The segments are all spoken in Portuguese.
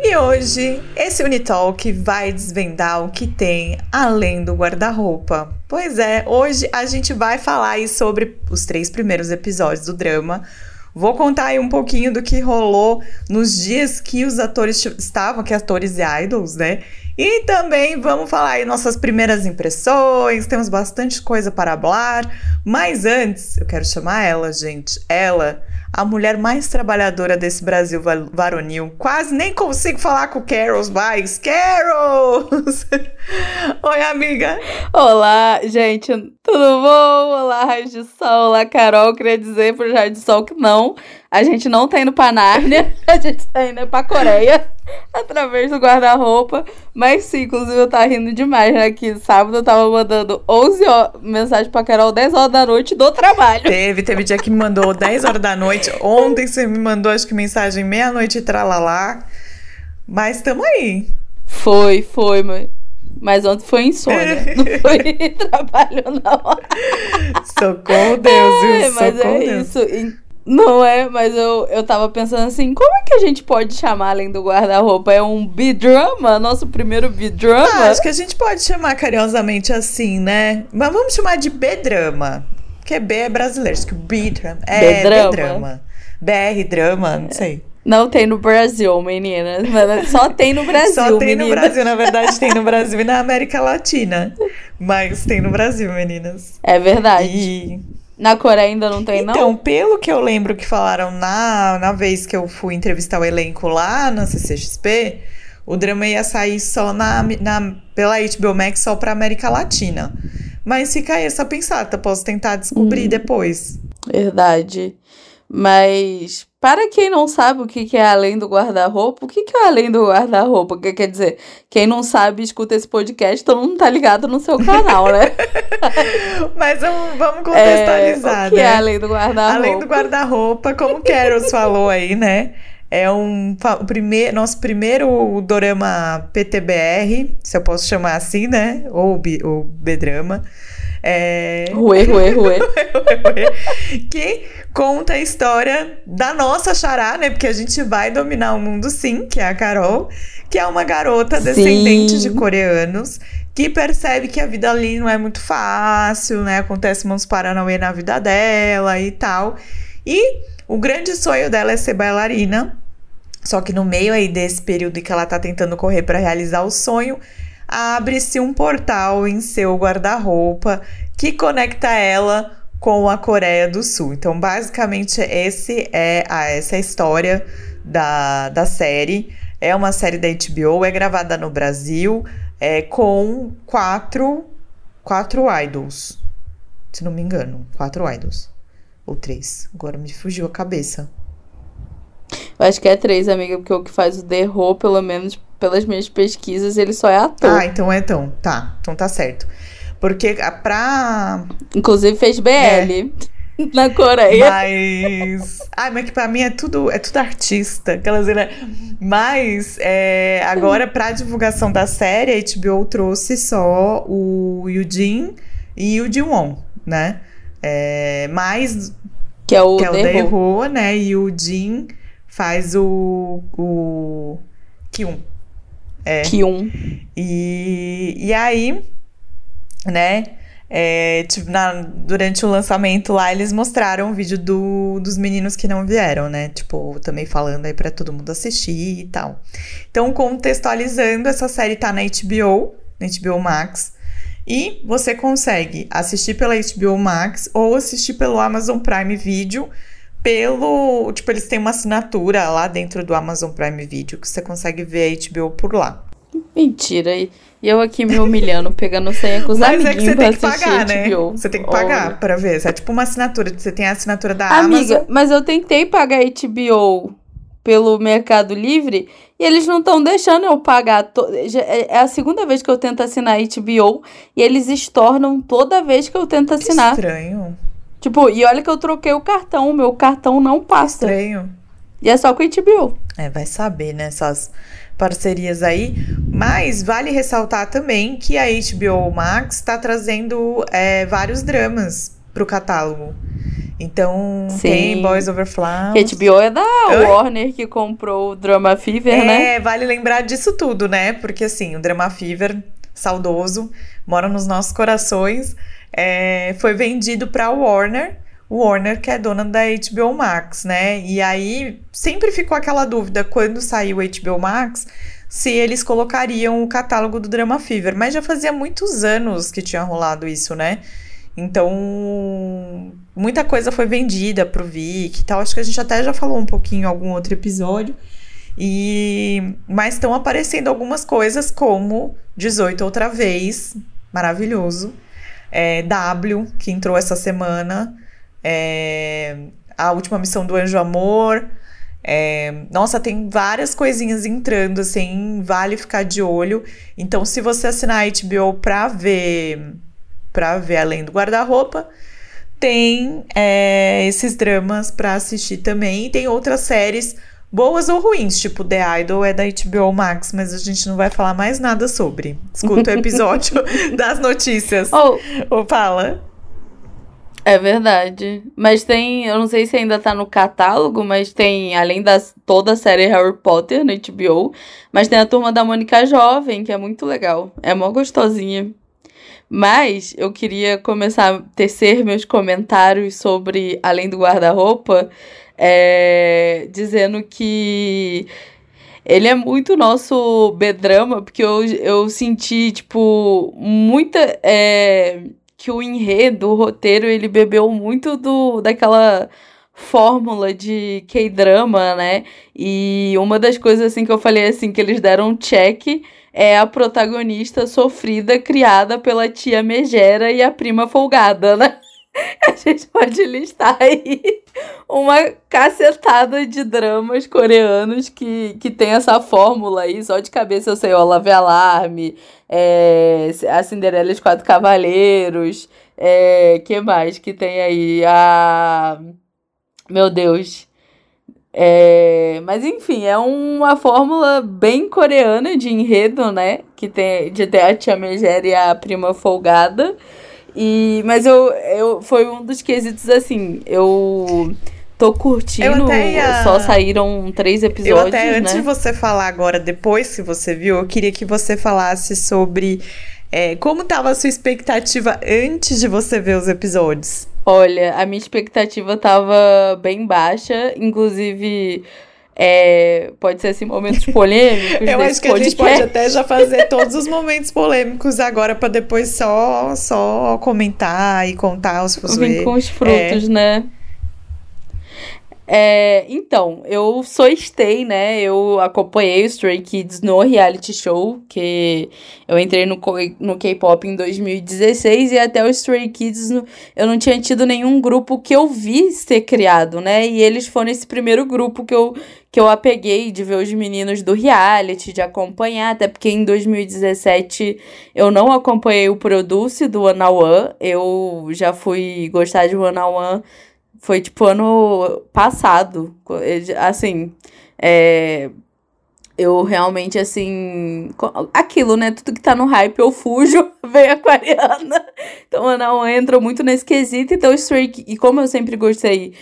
E hoje, esse Unitalk vai desvendar o que tem além do guarda-roupa. Pois é, hoje a gente vai falar aí sobre os três primeiros episódios do drama. Vou contar aí um pouquinho do que rolou nos dias que os atores estavam, que atores e idols, né? E também vamos falar aí nossas primeiras impressões, temos bastante coisa para falar. Mas antes, eu quero chamar ela, gente. Ela a mulher mais trabalhadora desse Brasil varonil. Quase nem consigo falar com Carols mais. Carols! Oi, amiga! Olá, gente, tudo bom? Olá, Raio de Sol, olá, Carol. Queria dizer pro Raio de Sol que não, a gente não tá indo pra Nárnia, a gente tá indo pra Coreia através do guarda-roupa. Mas sim, inclusive eu tava rindo demais, né? Que sábado eu tava mandando 11 horas, mensagem pra Carol 10 horas da noite do trabalho. Teve, teve dia que me mandou 10 horas da noite. Ontem você me mandou, acho que mensagem meia-noite e tralalá. Mas tamo aí. Foi, foi, mas. Mas ontem foi insônia, não foi trabalho, não. Socorro Deus, viu? É, mas Socorro é Deus. isso. Não é, mas eu, eu tava pensando assim, como é que a gente pode chamar além do guarda-roupa? É um B-drama? Nosso primeiro B-drama? Ah, acho que a gente pode chamar carinhosamente assim, né? Mas vamos chamar de B-drama. Porque B é brasileiro, acho que B-drama. É, B-drama. BR-drama, não sei. Não tem no Brasil, meninas. Só tem no Brasil, Só tem meninas. no Brasil, na verdade tem no Brasil e na América Latina. Mas tem no Brasil, meninas. É verdade. E na Coreia ainda não tem, não? Então, pelo que eu lembro que falaram na, na vez que eu fui entrevistar o elenco lá na CCXP, o drama ia sair só na, na, pela HBO Max só pra América Latina. Mas fica aí essa pensada, posso tentar descobrir hum, depois. Verdade. Mas para quem não sabe o que, é além do guarda-roupa, o que, é além do guarda-roupa? Que quer dizer, quem não sabe, escuta esse podcast, todo mundo tá ligado no seu canal, né? Mas vamos contextualizar, é, o que né? é além do guarda-roupa? Além do guarda-roupa, como o Caros falou aí, né? É um o primeiro, nosso primeiro dorama PTBR, se eu posso chamar assim, né? Ou o B-drama. É... Ruê, ruê, ruê. que conta a história da nossa Xará, né? Porque a gente vai dominar o mundo sim, que é a Carol, que é uma garota descendente sim. de coreanos que percebe que a vida ali não é muito fácil, né? Acontece uns paranauê na vida dela e tal. E o grande sonho dela é ser bailarina. Só que no meio aí desse período em que ela tá tentando correr para realizar o sonho, abre-se um portal em seu guarda-roupa que conecta ela com a Coreia do Sul. Então, basicamente, esse é a, essa é a história da, da série. É uma série da HBO, é gravada no Brasil, é, com quatro, quatro idols. Se não me engano, quatro idols. Ou três. Agora me fugiu a cabeça. Eu acho que é três, amiga, porque o que faz o The Ho, pelo menos pelas minhas pesquisas, ele só é ator. Ah, então é então. Tá, então tá certo. Porque pra. Inclusive fez BL. É. Na Coreia. Mas. Ai, mas que pra mim é tudo, é tudo artista. Aquelas, né? Mas é, agora, pra divulgação da série, a HBO trouxe só o Yujin e o Jiwon, né? É, mas. Que é o, que é o né? E o Jin faz o. o Kyun. É. Kyun. E, e aí, né? É, tipo, na, durante o lançamento lá, eles mostraram o vídeo do, dos meninos que não vieram, né? Tipo, também falando aí pra todo mundo assistir e tal. Então, contextualizando, essa série tá na HBO, na HBO Max. E você consegue assistir pela HBO Max ou assistir pelo Amazon Prime Video pelo. Tipo, eles têm uma assinatura lá dentro do Amazon Prime Video que você consegue ver a HBO por lá. Mentira. E eu aqui me humilhando, pegando senha com os Mas amiguinhos é que você tem que pagar, né? Você tem que pagar oh. pra ver. É tipo uma assinatura. Você tem a assinatura da Amiga, Amazon. Mas eu tentei pagar HBO pelo Mercado Livre e eles não estão deixando eu pagar. To... É, é a segunda vez que eu tento assinar HBO e eles estornam toda vez que eu tento assinar. Que estranho. Tipo, e olha que eu troquei o cartão, meu cartão não passa. Estranho. E é só com o HBO. É, vai saber, né? Essas parcerias aí. Mas vale ressaltar também que a HBO Max está trazendo é, vários dramas para o catálogo. Então, Sim. tem Boys Over Flowers. Que HBO é da Oi? Warner que comprou o Drama Fever, é, né? É, vale lembrar disso tudo, né? Porque, assim, o Drama Fever, saudoso, mora nos nossos corações, é, foi vendido pra Warner. Warner, que é dona da HBO Max, né? E aí, sempre ficou aquela dúvida, quando saiu HBO Max, se eles colocariam o catálogo do Drama Fever. Mas já fazia muitos anos que tinha rolado isso, né? Então, muita coisa foi vendida pro Vic e tal. Acho que a gente até já falou um pouquinho em algum outro episódio. E mas estão aparecendo algumas coisas como 18 outra vez, maravilhoso. É, w, que entrou essa semana. É, a última missão do Anjo Amor. É, nossa, tem várias coisinhas entrando, assim, vale ficar de olho. Então, se você assinar a HBO pra ver para ver além do guarda-roupa. Tem é, esses dramas para assistir também. E tem outras séries boas ou ruins, tipo The Idol é da HBO Max, mas a gente não vai falar mais nada sobre. Escuta o episódio das notícias. Oh. Ou fala. É verdade. Mas tem, eu não sei se ainda tá no catálogo, mas tem, além da toda a série Harry Potter no HBO, mas tem a turma da Mônica Jovem, que é muito legal. É mó gostosinha. Mas eu queria começar a tecer meus comentários sobre Além do Guarda-Roupa, é, dizendo que ele é muito nosso B-drama, porque eu, eu senti, tipo, muita. É, que o enredo, o roteiro, ele bebeu muito do daquela fórmula de K-drama, né? E uma das coisas assim que eu falei assim que eles deram um check é a protagonista sofrida criada pela tia Megera e a prima folgada, né? A gente pode listar aí uma cacetada de dramas coreanos que, que tem essa fórmula aí. Só de cabeça eu sei, ó, Lave Alarme, é, a Cinderela e os Quatro Cavaleiros, é, que mais que tem aí? A... Meu Deus... É, mas enfim, é uma fórmula bem coreana de enredo, né? Que tem de ter a tia Megera e a prima folgada. E, mas eu, eu foi um dos quesitos assim, eu tô curtindo. Ia... Só saíram três episódios. Eu até né? antes de você falar agora, depois que você viu, eu queria que você falasse sobre é, como estava a sua expectativa antes de você ver os episódios. Olha, a minha expectativa tava bem baixa, inclusive. É, pode ser assim, momentos polêmicos. Eu acho que podcast. a gente pode até já fazer todos os momentos polêmicos agora para depois só só comentar e contar os Vem com os frutos, é. né? É, então, eu sou stay, né? Eu acompanhei o Stray Kids no reality show, que eu entrei no, no K-pop em 2016 e até o Stray Kids eu não tinha tido nenhum grupo que eu vi ser criado, né? E eles foram esse primeiro grupo que eu, que eu apeguei de ver os meninos do reality, de acompanhar, até porque em 2017 eu não acompanhei o Produce do One One, eu já fui gostar de One One foi tipo ano passado. Assim, é, eu realmente, assim. Aquilo, né? Tudo que tá no hype eu fujo, vem aquariana. Então eu não entro muito nesse quesito. Então, Stray. E como eu sempre gostei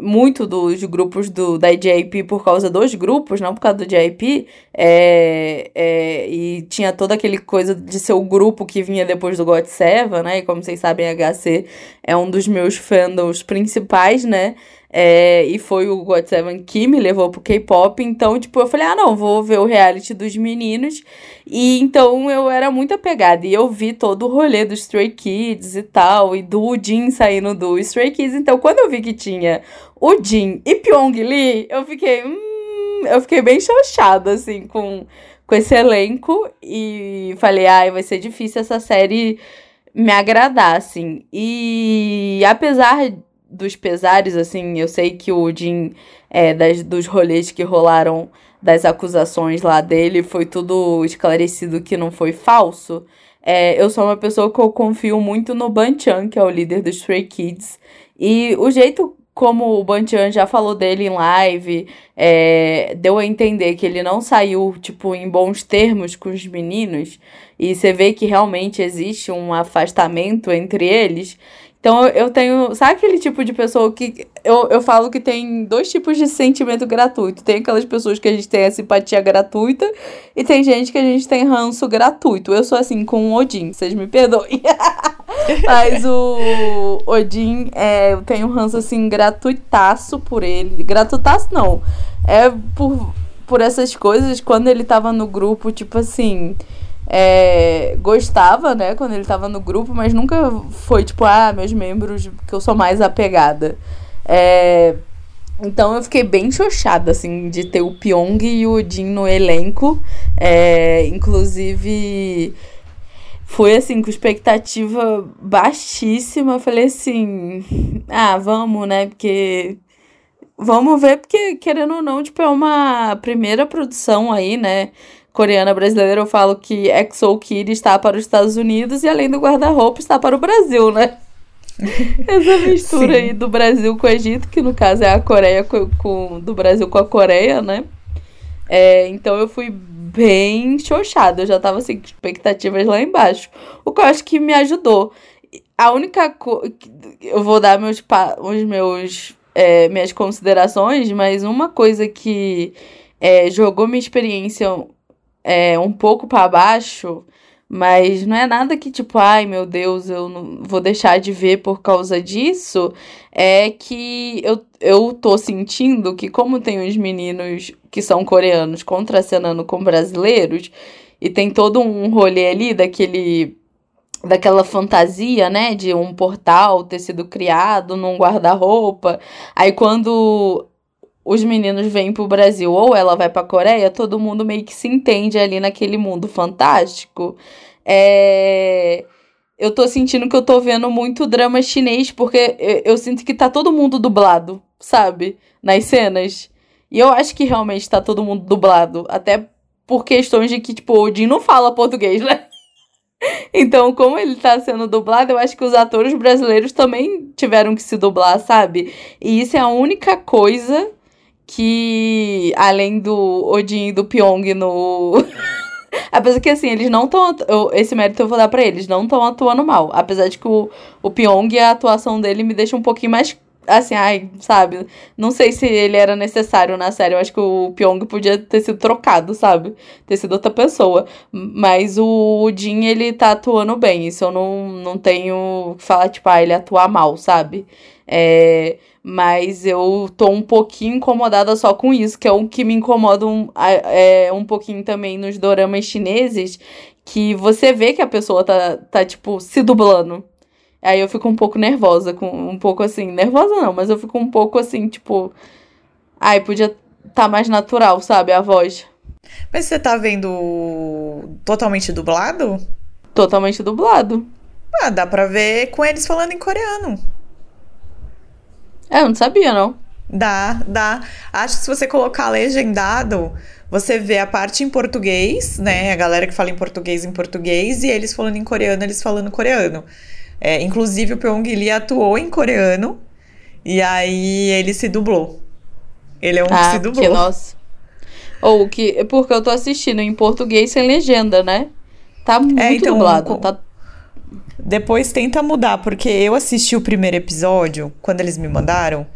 muito dos grupos do, da JIP por causa dos grupos, não por causa do JIP, é, é, e tinha toda aquele coisa de ser o grupo que vinha depois do God né? E como vocês sabem, HC é um dos meus fandoms principais, né? É, e foi o God Seven que me levou pro K-pop. Então, tipo, eu falei, ah, não, vou ver o reality dos meninos. E então eu era muito apegada. E eu vi todo o rolê dos Stray Kids e tal. E do Jin saindo do Stray Kids. Então, quando eu vi que tinha o Jin e Pyong Lee, eu fiquei. Hum, eu fiquei bem chochada, assim, com, com esse elenco. E falei, ai, vai ser difícil essa série me agradar, assim. E apesar dos pesares, assim, eu sei que o Jim, é, das, dos rolês que rolaram das acusações lá dele, foi tudo esclarecido que não foi falso. É, eu sou uma pessoa que eu confio muito no Ban-chan, que é o líder dos Stray Kids. E o jeito como o Ban-chan já falou dele em live, é, deu a entender que ele não saiu, tipo, em bons termos com os meninos. E você vê que realmente existe um afastamento entre eles. Então eu tenho. Sabe aquele tipo de pessoa que. Eu, eu falo que tem dois tipos de sentimento gratuito. Tem aquelas pessoas que a gente tem a simpatia gratuita e tem gente que a gente tem ranço gratuito. Eu sou assim com o Odin, vocês me perdoem. Mas o Odin, é, eu tenho ranço assim gratuitaço por ele. Gratuitaço não. É por, por essas coisas, quando ele tava no grupo, tipo assim é, gostava, né, quando ele tava no grupo, mas nunca foi tipo, ah, meus membros que eu sou mais apegada. É, então eu fiquei bem chochada, assim, de ter o Pyong e o Odin no elenco. É, inclusive, foi assim, com expectativa baixíssima. Eu falei assim, ah, vamos, né? Porque. Vamos ver, porque querendo ou não, tipo, é uma primeira produção aí, né? Coreana brasileira, eu falo que XO Kid está para os Estados Unidos e além do guarda-roupa está para o Brasil, né? Essa mistura Sim. aí do Brasil com o Egito, que no caso é a Coreia com, com do Brasil com a Coreia, né? É, então eu fui bem xoxada, eu já tava assim, com expectativas lá embaixo. O que eu acho que me ajudou. A única coisa. Eu vou dar meus, os meus, é, minhas considerações, mas uma coisa que é, jogou minha experiência é, um pouco para baixo, mas não é nada que tipo, ai meu Deus, eu não vou deixar de ver por causa disso. É que eu, eu tô sentindo que, como tem os meninos que são coreanos contracenando com brasileiros, e tem todo um rolê ali daquele daquela fantasia, né, de um portal ter sido criado num guarda-roupa. Aí quando os meninos vêm pro Brasil ou ela vai pra Coreia, todo mundo meio que se entende ali naquele mundo fantástico. É... Eu tô sentindo que eu tô vendo muito drama chinês, porque eu, eu sinto que tá todo mundo dublado, sabe? Nas cenas. E eu acho que realmente tá todo mundo dublado. Até por questões de que, tipo, o Odin não fala português, né? Então, como ele tá sendo dublado, eu acho que os atores brasileiros também tiveram que se dublar, sabe? E isso é a única coisa que além do Odin e do Pyong no. Apesar que assim, eles não estão. Esse mérito eu vou dar pra eles, não estão atuando mal. Apesar de que o, o Pyong, a atuação dele me deixa um pouquinho mais. Assim, ai, sabe? Não sei se ele era necessário na série. Eu acho que o Pyong podia ter sido trocado, sabe? Ter sido outra pessoa. Mas o Odin, ele tá atuando bem. Isso eu não, não tenho que falar, tipo, ah, ele atua mal, sabe? É. Mas eu tô um pouquinho incomodada só com isso, que é o que me incomoda um, é, um pouquinho também nos doramas chineses, que você vê que a pessoa tá, tá, tipo, se dublando. Aí eu fico um pouco nervosa, com um pouco assim, nervosa não, mas eu fico um pouco assim, tipo, ai, podia tá mais natural, sabe, a voz. Mas você tá vendo totalmente dublado? Totalmente dublado. Ah, dá pra ver com eles falando em coreano. É, eu não sabia, não. Dá, dá. Acho que se você colocar legendado, você vê a parte em português, né? A galera que fala em português em português e eles falando em coreano, eles falando coreano. É, inclusive o Pyong Lee atuou em coreano e aí ele se dublou. Ele é um ah, que se dublou. Que nossa. Ou que porque eu tô assistindo em português sem legenda, né? Tá muito é, então, dublado, tá depois tenta mudar, porque eu assisti o primeiro episódio, quando eles me mandaram.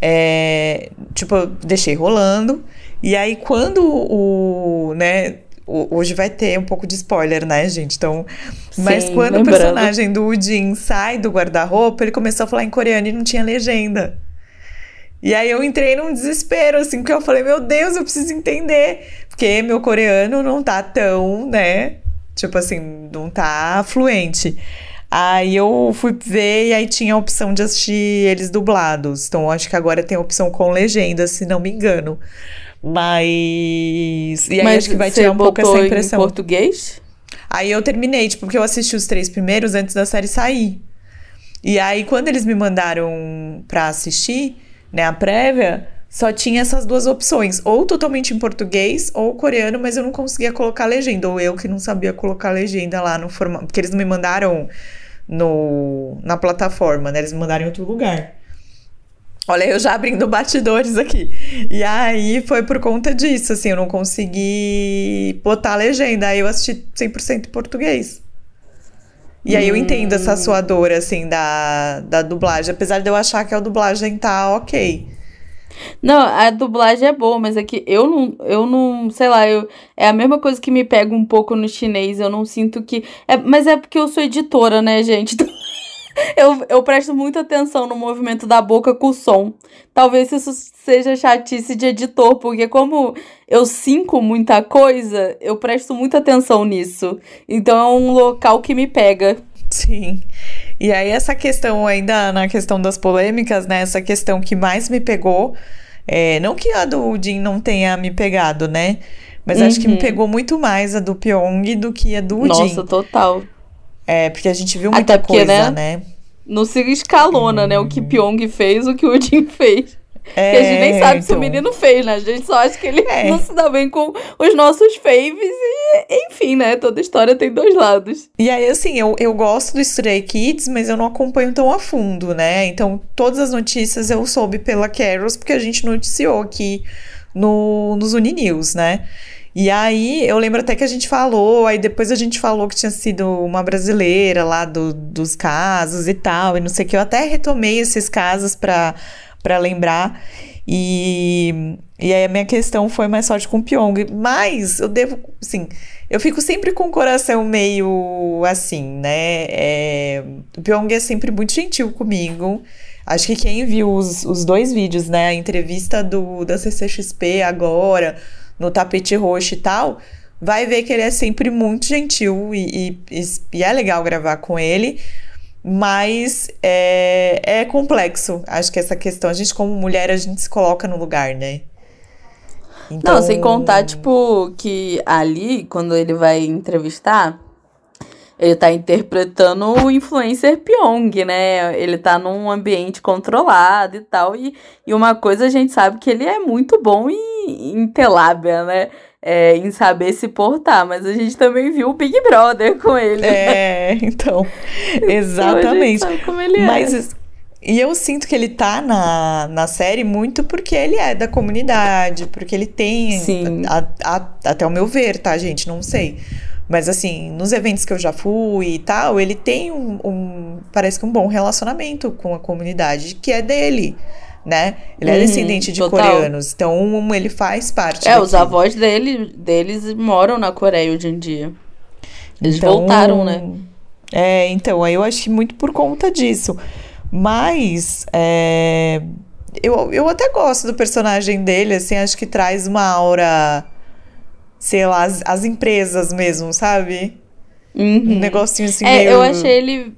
É, tipo, eu deixei rolando. E aí, quando o. né, Hoje vai ter um pouco de spoiler, né, gente? Então. Sim, mas quando lembrando. o personagem do Udin sai do guarda-roupa, ele começou a falar em coreano e não tinha legenda. E aí eu entrei num desespero, assim, porque eu falei, meu Deus, eu preciso entender. Porque meu coreano não tá tão, né? Tipo assim, não tá fluente. Aí eu fui ver e aí tinha a opção de assistir eles dublados. Então acho que agora tem a opção com legenda, se não me engano. Mas. E aí Mas acho que vai tirar um pouco essa impressão. Em português? Aí eu terminei, tipo, porque eu assisti os três primeiros antes da série sair. E aí, quando eles me mandaram pra assistir, né, a prévia, só tinha essas duas opções, ou totalmente em português ou coreano, mas eu não conseguia colocar legenda, ou eu que não sabia colocar legenda lá no formato, porque eles me mandaram no, na plataforma, né? Eles me mandaram em outro lugar. Olha, eu já abrindo batidores aqui. E aí foi por conta disso, assim, eu não consegui botar a legenda. Aí eu assisti 100% português. E aí eu entendo essa sua dor, assim, da, da dublagem. Apesar de eu achar que a dublagem tá ok. Não, a dublagem é boa, mas é que eu não, eu não, sei lá, eu, é a mesma coisa que me pega um pouco no chinês, eu não sinto que, é, mas é porque eu sou editora, né, gente? eu, eu presto muita atenção no movimento da boca com o som. Talvez isso seja chatice de editor, porque como eu sinco muita coisa, eu presto muita atenção nisso. Então é um local que me pega. Sim. E aí, essa questão, ainda na questão das polêmicas, né? Essa questão que mais me pegou. É, não que a do Jin não tenha me pegado, né? Mas uhum. acho que me uhum. pegou muito mais a do Pyong do que a do Nossa, Jin. Nossa, total. É, porque a gente viu muita porque, coisa, né? né? Não se escalona, né? O que uhum. Pyong fez, o que o Jin fez. É, que a gente nem sabe então... se o então. menino fez, né? A gente só acha que ele é. não se dá bem com os nossos faves e, enfim, né? Toda história tem dois lados. E aí, assim, eu, eu gosto do Stray Kids, mas eu não acompanho tão a fundo, né? Então, todas as notícias eu soube pela Carols, porque a gente noticiou aqui no, nos Uninews, né? E aí, eu lembro até que a gente falou, aí depois a gente falou que tinha sido uma brasileira lá do, dos casos e tal, e não sei o que. Eu até retomei esses casos para para lembrar. E, e aí a minha questão foi mais forte com o Pyong. Mas eu devo, assim, eu fico sempre com o coração meio assim, né? É, o Pyong é sempre muito gentil comigo. Acho que quem viu os, os dois vídeos, né? A entrevista do, da CCXP agora, no tapete roxo e tal, vai ver que ele é sempre muito gentil e, e, e é legal gravar com ele. Mas é, é complexo. Acho que essa questão, a gente, como mulher, a gente se coloca no lugar, né? Então... Não, sem contar, tipo, que ali, quando ele vai entrevistar, ele tá interpretando o influencer Pyong, né? Ele tá num ambiente controlado e tal. E, e uma coisa a gente sabe que ele é muito bom em, em telábia, né? É, em saber se portar, mas a gente também viu o Big Brother com ele. É, né? então, exatamente. Então como ele é. mas, é. E eu sinto que ele tá na, na série muito porque ele é da comunidade, porque ele tem. Sim. A, a, até o meu ver, tá, gente? Não sei. Mas assim, nos eventos que eu já fui e tal, ele tem um, um parece que um bom relacionamento com a comunidade que é dele né? Ele é uhum, é descendente de total. coreanos, então ele faz parte. É, daqui. os avós dele, deles moram na Coreia hoje em dia. Eles então, voltaram, né? É, então, aí eu acho que muito por conta disso. Mas é, eu, eu até gosto do personagem dele, assim, acho que traz uma aura, sei lá, as, as empresas mesmo, sabe? Uhum. Um negocinho assim é, meio... Eu achei ele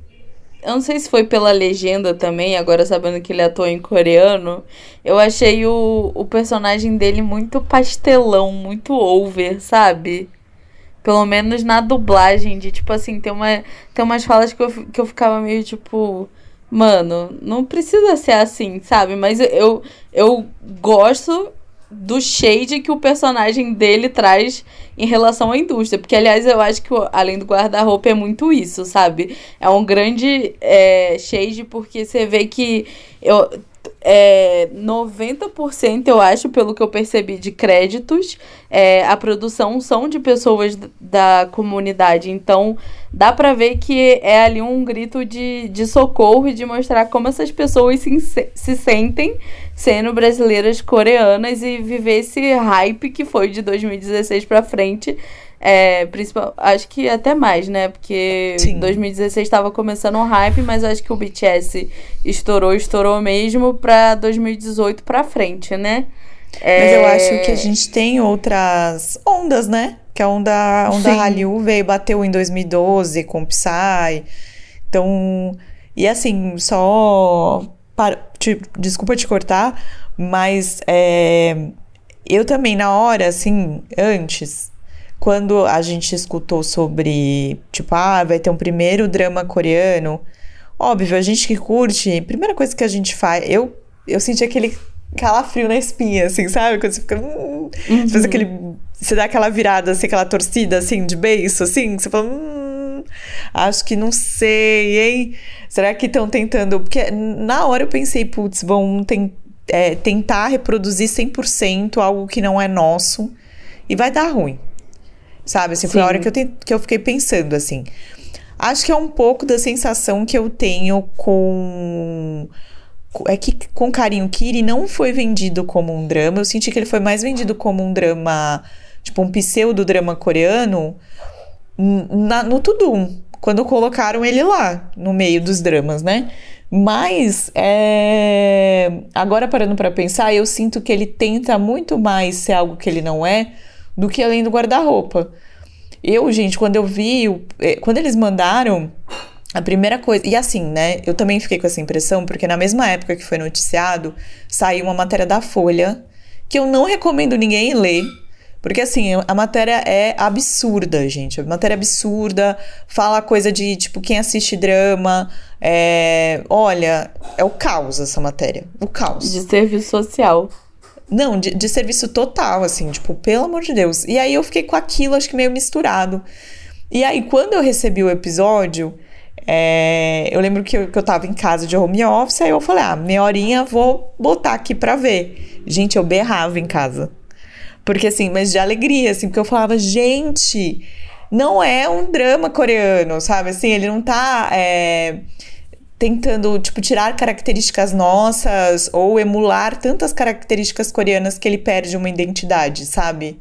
eu não sei se foi pela legenda também, agora sabendo que ele atua em coreano. Eu achei o, o personagem dele muito pastelão, muito over, sabe? Pelo menos na dublagem, de tipo assim, tem, uma, tem umas falas que eu, que eu ficava meio tipo. Mano, não precisa ser assim, sabe? Mas eu, eu gosto do shade que o personagem dele traz em relação à indústria. Porque, aliás, eu acho que além do guarda-roupa é muito isso, sabe? É um grande é, shade porque você vê que eu, é, 90% eu acho, pelo que eu percebi de créditos, é, a produção são de pessoas da comunidade. Então, dá pra ver que é ali um grito de, de socorro e de mostrar como essas pessoas se, se sentem sendo brasileiras coreanas e viver esse hype que foi de 2016 pra frente é, principal, acho que até mais, né? Porque Sim. 2016 estava começando um hype, mas acho que o BTS estourou, estourou mesmo pra 2018 pra frente, né? É... Mas eu acho que a gente tem outras ondas, né? Que a onda, a onda Hallyu veio, bateu em 2012 com o Psy. Então, e assim, só. Para, te, desculpa te cortar, mas é, eu também, na hora, assim, antes, quando a gente escutou sobre, tipo, ah, vai ter um primeiro drama coreano, óbvio, a gente que curte, primeira coisa que a gente faz, eu, eu senti aquele calafrio na espinha, assim, sabe? Quando você fica. Hum, uhum. Faz aquele. Você dá aquela virada, assim, aquela torcida, assim, de beiço, assim, você fala. Hum, acho que não sei, hein? Será que estão tentando. Porque na hora eu pensei, putz, vão ten, é, tentar reproduzir 100% algo que não é nosso e vai dar ruim. Sabe? Assim, foi a hora que eu, que eu fiquei pensando, assim. Acho que é um pouco da sensação que eu tenho com. É que com Carinho Kiri não foi vendido como um drama. Eu senti que ele foi mais vendido como um drama, tipo um pseudo-drama coreano, na, no Tudum, quando colocaram ele lá, no meio dos dramas, né? Mas, é... agora parando para pensar, eu sinto que ele tenta muito mais ser algo que ele não é do que além do guarda-roupa. Eu, gente, quando eu vi, é, quando eles mandaram, a primeira coisa. E assim, né? Eu também fiquei com essa impressão, porque na mesma época que foi noticiado, saiu uma matéria da Folha, que eu não recomendo ninguém ler. Porque assim, a matéria é absurda, gente. A matéria é absurda, fala coisa de tipo quem assiste drama. É... Olha, é o caos essa matéria. O caos. De serviço social. Não, de, de serviço total, assim, tipo, pelo amor de Deus. E aí eu fiquei com aquilo, acho que meio misturado. E aí, quando eu recebi o episódio, é, eu lembro que eu, que eu tava em casa de home office, aí eu falei, ah, meia horinha vou botar aqui pra ver. Gente, eu berrava em casa. Porque assim, mas de alegria, assim, porque eu falava, gente, não é um drama coreano, sabe? Assim, ele não tá. É, tentando, tipo, tirar características nossas ou emular tantas características coreanas que ele perde uma identidade, sabe?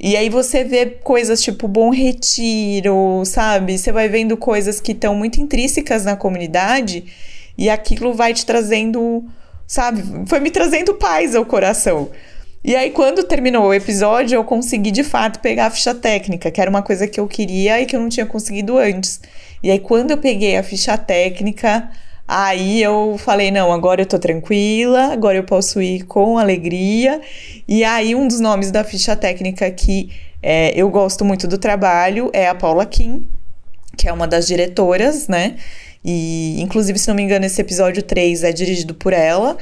E aí você vê coisas tipo Bom Retiro, sabe? Você vai vendo coisas que estão muito intrínsecas na comunidade e aquilo vai te trazendo, sabe? Foi me trazendo paz ao coração. E aí, quando terminou o episódio, eu consegui de fato pegar a ficha técnica, que era uma coisa que eu queria e que eu não tinha conseguido antes. E aí, quando eu peguei a ficha técnica, aí eu falei: não, agora eu tô tranquila, agora eu posso ir com alegria. E aí, um dos nomes da ficha técnica que é, eu gosto muito do trabalho é a Paula Kim, que é uma das diretoras, né? E, inclusive, se não me engano, esse episódio 3 é dirigido por ela.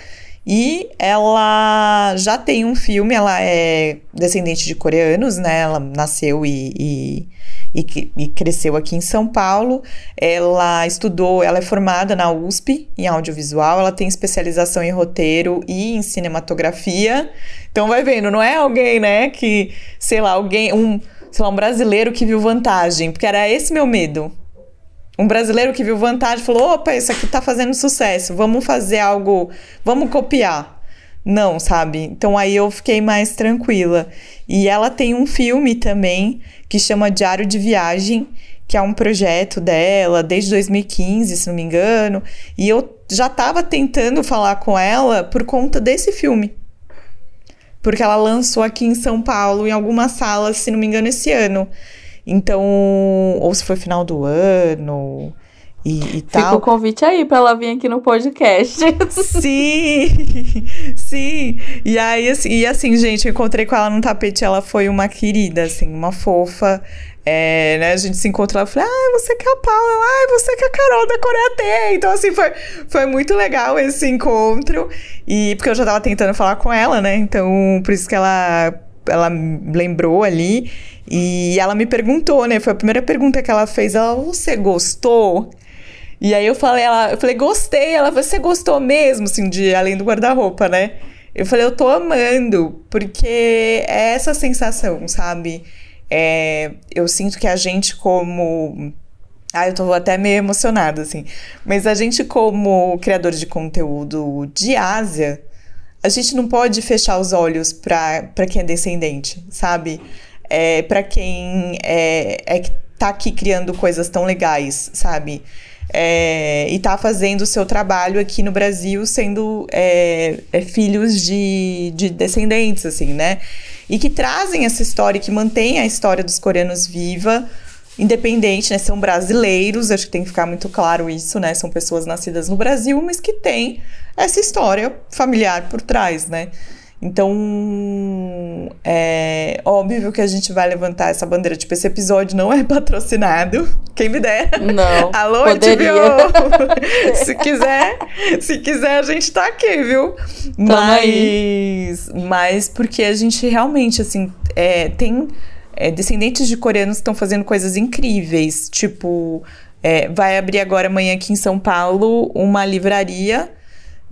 E ela já tem um filme, ela é descendente de coreanos, né? Ela nasceu e, e e, e cresceu aqui em São Paulo. Ela estudou, ela é formada na USP em audiovisual, ela tem especialização em roteiro e em cinematografia. Então vai vendo, não é alguém, né, que, sei lá, alguém, um, sei lá, um brasileiro que viu vantagem, porque era esse meu medo. Um brasileiro que viu vantagem falou: opa, isso aqui tá fazendo sucesso, vamos fazer algo, vamos copiar. Não, sabe? Então aí eu fiquei mais tranquila. E ela tem um filme também que chama Diário de Viagem, que é um projeto dela desde 2015, se não me engano. E eu já estava tentando falar com ela por conta desse filme. Porque ela lançou aqui em São Paulo, em algumas salas, se não me engano, esse ano. Então, ou se foi final do ano e, e tal. Fica o convite aí pra ela vir aqui no podcast. Sim, sim. E aí, assim, e assim, gente, eu encontrei com ela num tapete, ela foi uma querida, assim, uma fofa. É, né, a gente se encontrou, ela falou, ah, você que é a Paula, ah, você que é a Carol da Coreia T. Então, assim, foi, foi muito legal esse encontro. E porque eu já tava tentando falar com ela, né? Então, por isso que ela, ela lembrou ali. E ela me perguntou, né? Foi a primeira pergunta que ela fez. Ela, você gostou? E aí eu falei, ela, eu falei, gostei. Ela, você gostou mesmo, assim, de além do guarda-roupa, né? Eu falei, eu tô amando, porque é essa sensação, sabe? É, eu sinto que a gente, como. Ah, eu tô até meio emocionada, assim. Mas a gente, como criador de conteúdo de Ásia, a gente não pode fechar os olhos para quem é descendente, sabe? É, para quem é, é tá aqui criando coisas tão legais, sabe? é, e tá fazendo o seu trabalho aqui no Brasil sendo é, é, filhos de, de descendentes, assim, né? E que trazem essa história, que mantém a história dos coreanos viva, independente, né? São brasileiros, acho que tem que ficar muito claro isso, né? São pessoas nascidas no Brasil, mas que têm essa história familiar por trás, né? Então, é óbvio que a gente vai levantar essa bandeira. Tipo, esse episódio não é patrocinado. Quem me dera. Não. Alô, poderia. HBO. se quiser, se quiser, a gente tá aqui, viu? Mas, aí. mas porque a gente realmente, assim, é, tem é, descendentes de coreanos estão fazendo coisas incríveis. Tipo, é, vai abrir agora amanhã aqui em São Paulo uma livraria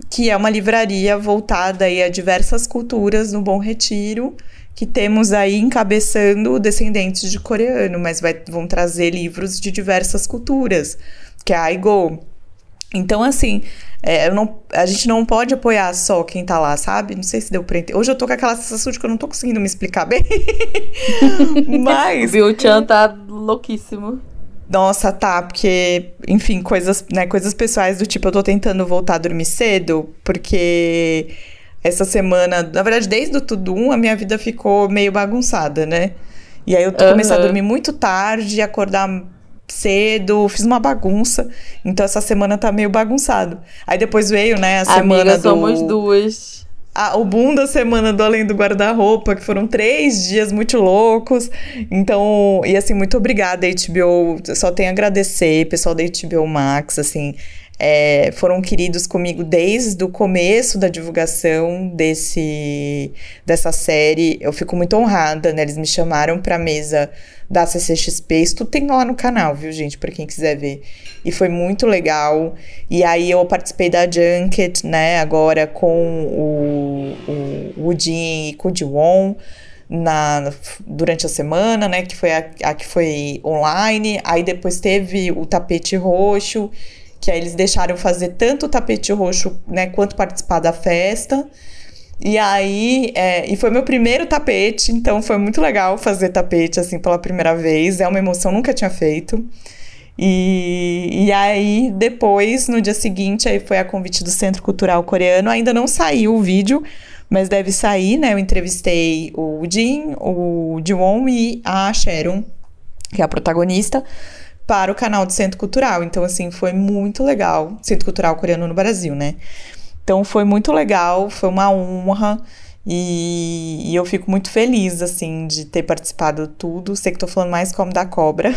que é uma livraria voltada a diversas culturas no Bom Retiro, que temos aí encabeçando descendentes de coreano, mas vai, vão trazer livros de diversas culturas, que é a Aigo. Então, assim, é, não, a gente não pode apoiar só quem tá lá, sabe? Não sei se deu pra entender. Hoje eu tô com aquela sensação de que eu não tô conseguindo me explicar bem. Mas. o Chan tá louquíssimo. Nossa, tá, porque, enfim, coisas, né, coisas pessoais do tipo, eu tô tentando voltar a dormir cedo, porque essa semana, na verdade, desde o tudo um, a minha vida ficou meio bagunçada, né? E aí eu uhum. comecei a dormir muito tarde, acordar cedo, fiz uma bagunça. Então essa semana tá meio bagunçado. Aí depois veio, né, a semana Amiga, do somos duas. A, o boom da semana do Além do Guarda-Roupa, que foram três dias muito loucos. Então, e assim, muito obrigada, HBO. Só tenho a agradecer, pessoal da HBO Max, assim é, foram queridos comigo desde o começo da divulgação desse, dessa série. Eu fico muito honrada, né? Eles me chamaram para a mesa da CCXP. Isso tudo tem lá no canal, viu, gente? Para quem quiser ver. E foi muito legal. E aí eu participei da Junket, né? Agora com o, o Woodin e com o Jiwon. Na, durante a semana, né, que foi a, a que foi online, aí depois teve o tapete roxo, que aí eles deixaram fazer tanto o tapete roxo, né, quanto participar da festa. E aí, é, e foi meu primeiro tapete, então foi muito legal fazer tapete, assim, pela primeira vez. É uma emoção, nunca tinha feito. E, e aí, depois, no dia seguinte, aí foi a convite do Centro Cultural Coreano. Ainda não saiu o vídeo, mas deve sair, né? Eu entrevistei o Jin, o Jiwon e a Sharon, que é a protagonista para o canal do Centro Cultural. Então, assim, foi muito legal. Centro Cultural Coreano no Brasil, né? Então, foi muito legal, foi uma honra. E, e, eu fico muito feliz, assim, de ter participado de tudo. Sei que tô falando mais como da cobra,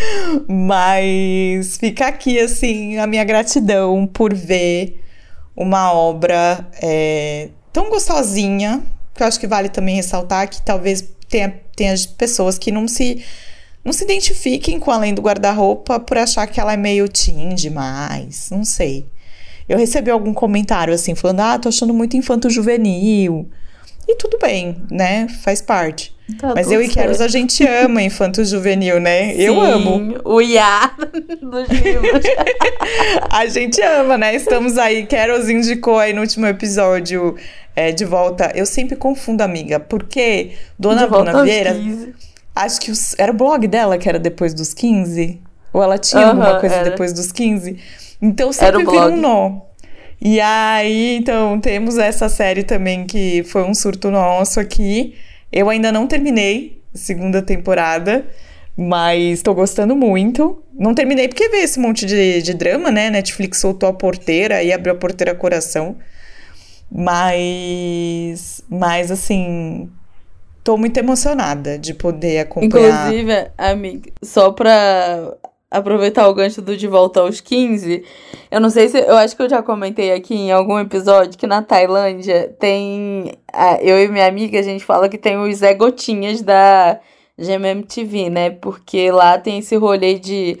mas fica aqui, assim, a minha gratidão por ver uma obra é, tão gostosinha, que eu acho que vale também ressaltar que talvez tenha, tenha pessoas que não se não se identifiquem com Além do Guarda-Roupa por achar que ela é meio teen demais. Não sei. Eu recebi algum comentário assim, falando: ah, tô achando muito infanto-juvenil. E tudo bem, né? Faz parte. Tá Mas eu e Keros, a gente ama infanto juvenil, né? Sim, eu amo. O Iá dos livros. a gente ama, né? Estamos aí. Keros indicou aí no último episódio é, de volta. Eu sempre confundo, amiga, porque Dona Bruna Vieira. 15 Acho que os, era o blog dela que era depois dos 15. Ou ela tinha alguma coisa era. depois dos 15. Então sempre vira um nó. E aí, então, temos essa série também que foi um surto nosso aqui. Eu ainda não terminei a segunda temporada, mas tô gostando muito. Não terminei porque veio esse monte de, de drama, né? Netflix soltou a porteira e abriu a porteira coração. Mas, mas assim, tô muito emocionada de poder acompanhar. Inclusive, amiga, só pra aproveitar o gancho do De Volta aos 15, eu não sei se. Eu acho que eu já comentei aqui em algum episódio que na Tailândia tem. Eu e minha amiga, a gente fala que tem os Zé Gotinhas da GMMTV, né? Porque lá tem esse rolê de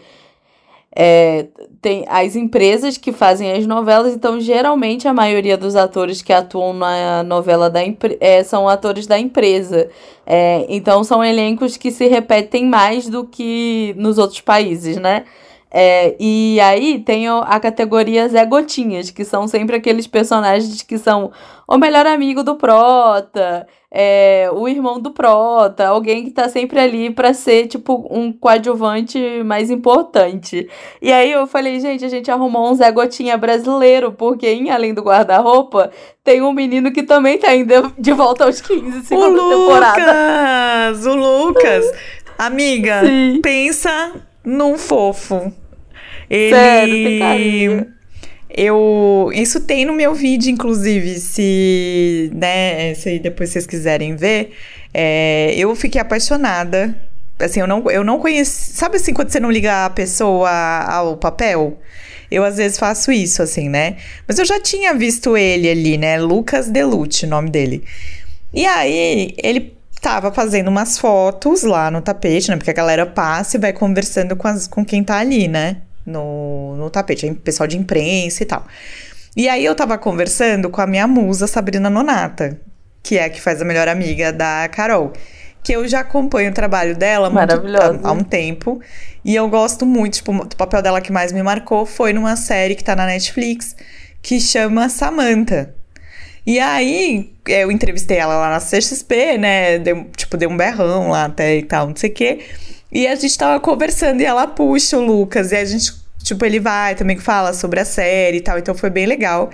é, tem as empresas que fazem as novelas, então geralmente a maioria dos atores que atuam na novela da é, são atores da empresa. É, então são elencos que se repetem mais do que nos outros países, né? É, e aí tem a categoria Zé Gotinhas, que são sempre aqueles personagens que são o melhor amigo do Prota, é, o irmão do Prota, alguém que tá sempre ali para ser, tipo, um coadjuvante mais importante. E aí eu falei, gente, a gente arrumou um Zé Gotinha brasileiro, porque em Além do Guarda-Roupa tem um menino que também tá indo de volta aos 15, segunda o temporada. Lucas! O Lucas! Amiga, Sim. pensa num fofo. Ele... Sério, tem carinho. Eu, isso tem no meu vídeo, inclusive, se, né, se depois vocês quiserem ver. É, eu fiquei apaixonada. Assim, eu não, eu não conheci. Sabe assim, quando você não liga a pessoa ao papel? Eu às vezes faço isso, assim, né? Mas eu já tinha visto ele ali, né? Lucas Delucci, o nome dele. E aí, ele tava fazendo umas fotos lá no tapete, né? Porque a galera passa e vai conversando com, as, com quem tá ali, né? No, no tapete, pessoal de imprensa e tal. E aí eu tava conversando com a minha musa, Sabrina Nonata, que é a que faz a melhor amiga da Carol. Que eu já acompanho o trabalho dela muito, há, um tempo. E eu gosto muito, tipo, o papel dela que mais me marcou foi numa série que tá na Netflix, que chama Samantha. E aí, eu entrevistei ela lá na CXP, né? Deu, tipo, deu um berrão lá até e tal, não sei o quê. E a gente tava conversando e ela puxa o Lucas. E a gente, tipo, ele vai também fala sobre a série e tal. Então foi bem legal.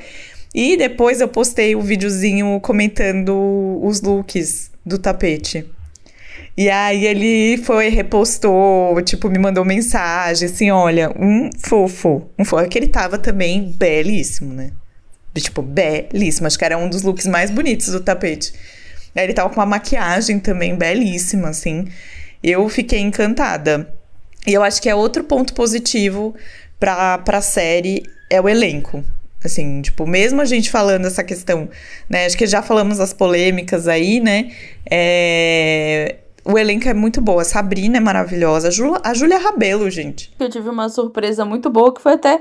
E depois eu postei o um videozinho comentando os looks do tapete. E aí ele foi, repostou, tipo, me mandou mensagem, assim, olha, um fofo. Um fofo. É que ele tava também belíssimo, né? Tipo, belíssimo. Acho que era um dos looks mais bonitos do tapete. Aí ele tava com uma maquiagem também belíssima, assim. Eu fiquei encantada. E eu acho que é outro ponto positivo pra, pra série é o elenco. Assim, tipo, mesmo a gente falando essa questão, né? Acho que já falamos das polêmicas aí, né? É, o elenco é muito boa. A Sabrina é maravilhosa. A, Júlia Rabelo, gente. Eu tive uma surpresa muito boa que foi até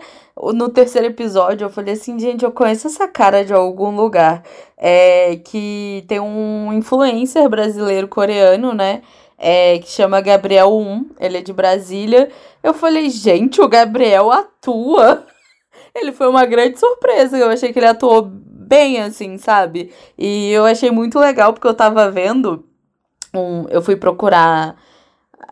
no terceiro episódio. Eu falei assim, gente, eu conheço essa cara de algum lugar. É que tem um influencer brasileiro coreano, né? É, que chama Gabriel 1. Ele é de Brasília. Eu falei, gente, o Gabriel atua. Ele foi uma grande surpresa. Eu achei que ele atuou bem, assim, sabe? E eu achei muito legal porque eu tava vendo. Um, eu fui procurar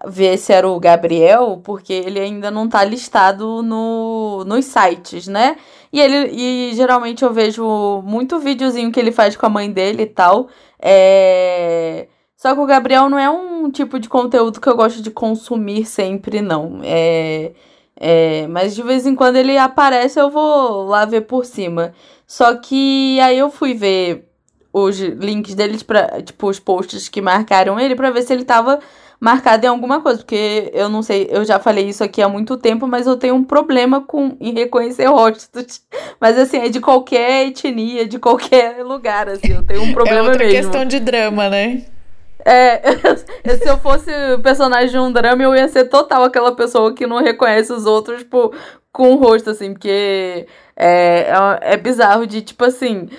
ver se era o Gabriel, porque ele ainda não tá listado no, nos sites, né? E ele e geralmente eu vejo muito videozinho que ele faz com a mãe dele e tal. É... Só que o Gabriel não é um tipo de conteúdo que eu gosto de consumir sempre, não. É é, mas de vez em quando ele aparece, eu vou lá ver por cima. Só que aí eu fui ver os links deles para tipo os posts que marcaram ele para ver se ele tava marcado em alguma coisa, porque eu não sei, eu já falei isso aqui há muito tempo, mas eu tenho um problema com em reconhecer rostos. Mas assim, é de qualquer etnia, de qualquer lugar, assim, eu tenho um é problema é outra mesmo. questão de drama, né? É, se eu fosse personagem de um drama, eu ia ser total aquela pessoa que não reconhece os outros, tipo, com o rosto, assim, porque é, é, é bizarro de, tipo assim,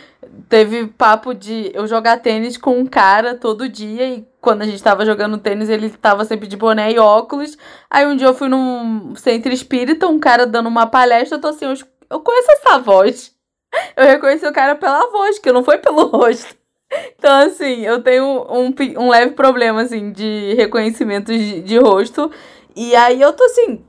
teve papo de eu jogar tênis com um cara todo dia e quando a gente tava jogando tênis, ele tava sempre de boné e óculos. Aí um dia eu fui num centro espírita, um cara dando uma palestra, eu tô assim, eu, eu conheço essa voz. Eu reconheci o cara pela voz, que não foi pelo rosto. Então, assim, eu tenho um, um leve problema, assim, de reconhecimento de, de rosto. E aí eu tô assim,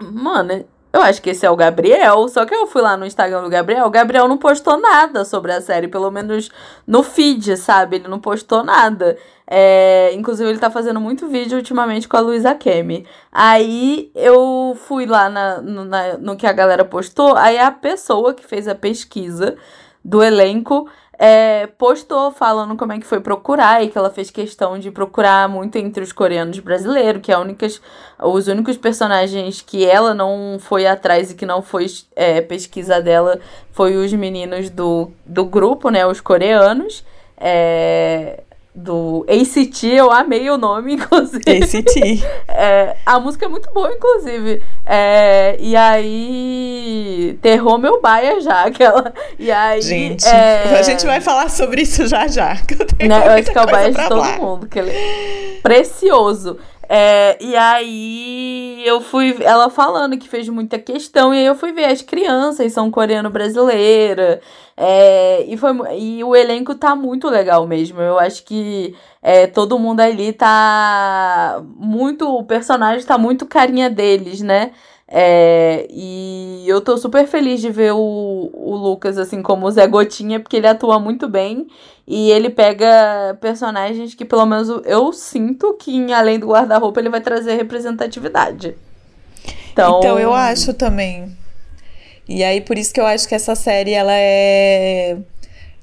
mano, eu acho que esse é o Gabriel. Só que eu fui lá no Instagram do Gabriel. O Gabriel não postou nada sobre a série, pelo menos no feed, sabe? Ele não postou nada. É, inclusive, ele tá fazendo muito vídeo ultimamente com a Luísa Kemi. Aí eu fui lá na, na, no que a galera postou. Aí a pessoa que fez a pesquisa do elenco é, postou falando como é que foi procurar e que ela fez questão de procurar muito entre os coreanos brasileiros, que é únicas, os únicos personagens que ela não foi atrás e que não foi é, pesquisa dela foi os meninos do, do grupo, né, os coreanos. É, do ACT, eu amei o nome, inclusive. ACT. É, a música é muito boa, inclusive. É, e aí. Terrou meu baia já, aquela. E aí. Gente, é, a gente vai falar sobre isso já já. eu, né, eu acho que é o baia de todo mundo, que ele é precioso. É, e aí eu fui, ela falando que fez muita questão, e aí eu fui ver as crianças são coreano-brasileira, é, e, foi, e o elenco tá muito legal mesmo. Eu acho que é, todo mundo ali tá muito. O personagem tá muito carinha deles, né? É, e eu tô super feliz de ver o, o Lucas assim como o Zé Gotinha, porque ele atua muito bem e ele pega personagens que pelo menos eu sinto que além do guarda-roupa ele vai trazer representatividade. Então... então eu acho também. E aí por isso que eu acho que essa série ela é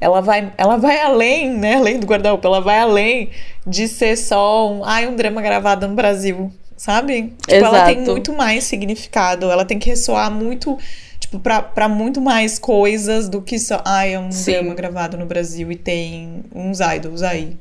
ela vai, ela vai além, né? Além do guarda-roupa, ela vai além de ser só um, ai, um drama gravado no Brasil sabe? Tipo, Exato. ela tem muito mais significado, ela tem que ressoar muito, tipo, pra, pra muito mais coisas do que só, ai, é um Sim. drama gravado no Brasil e tem uns idols aí.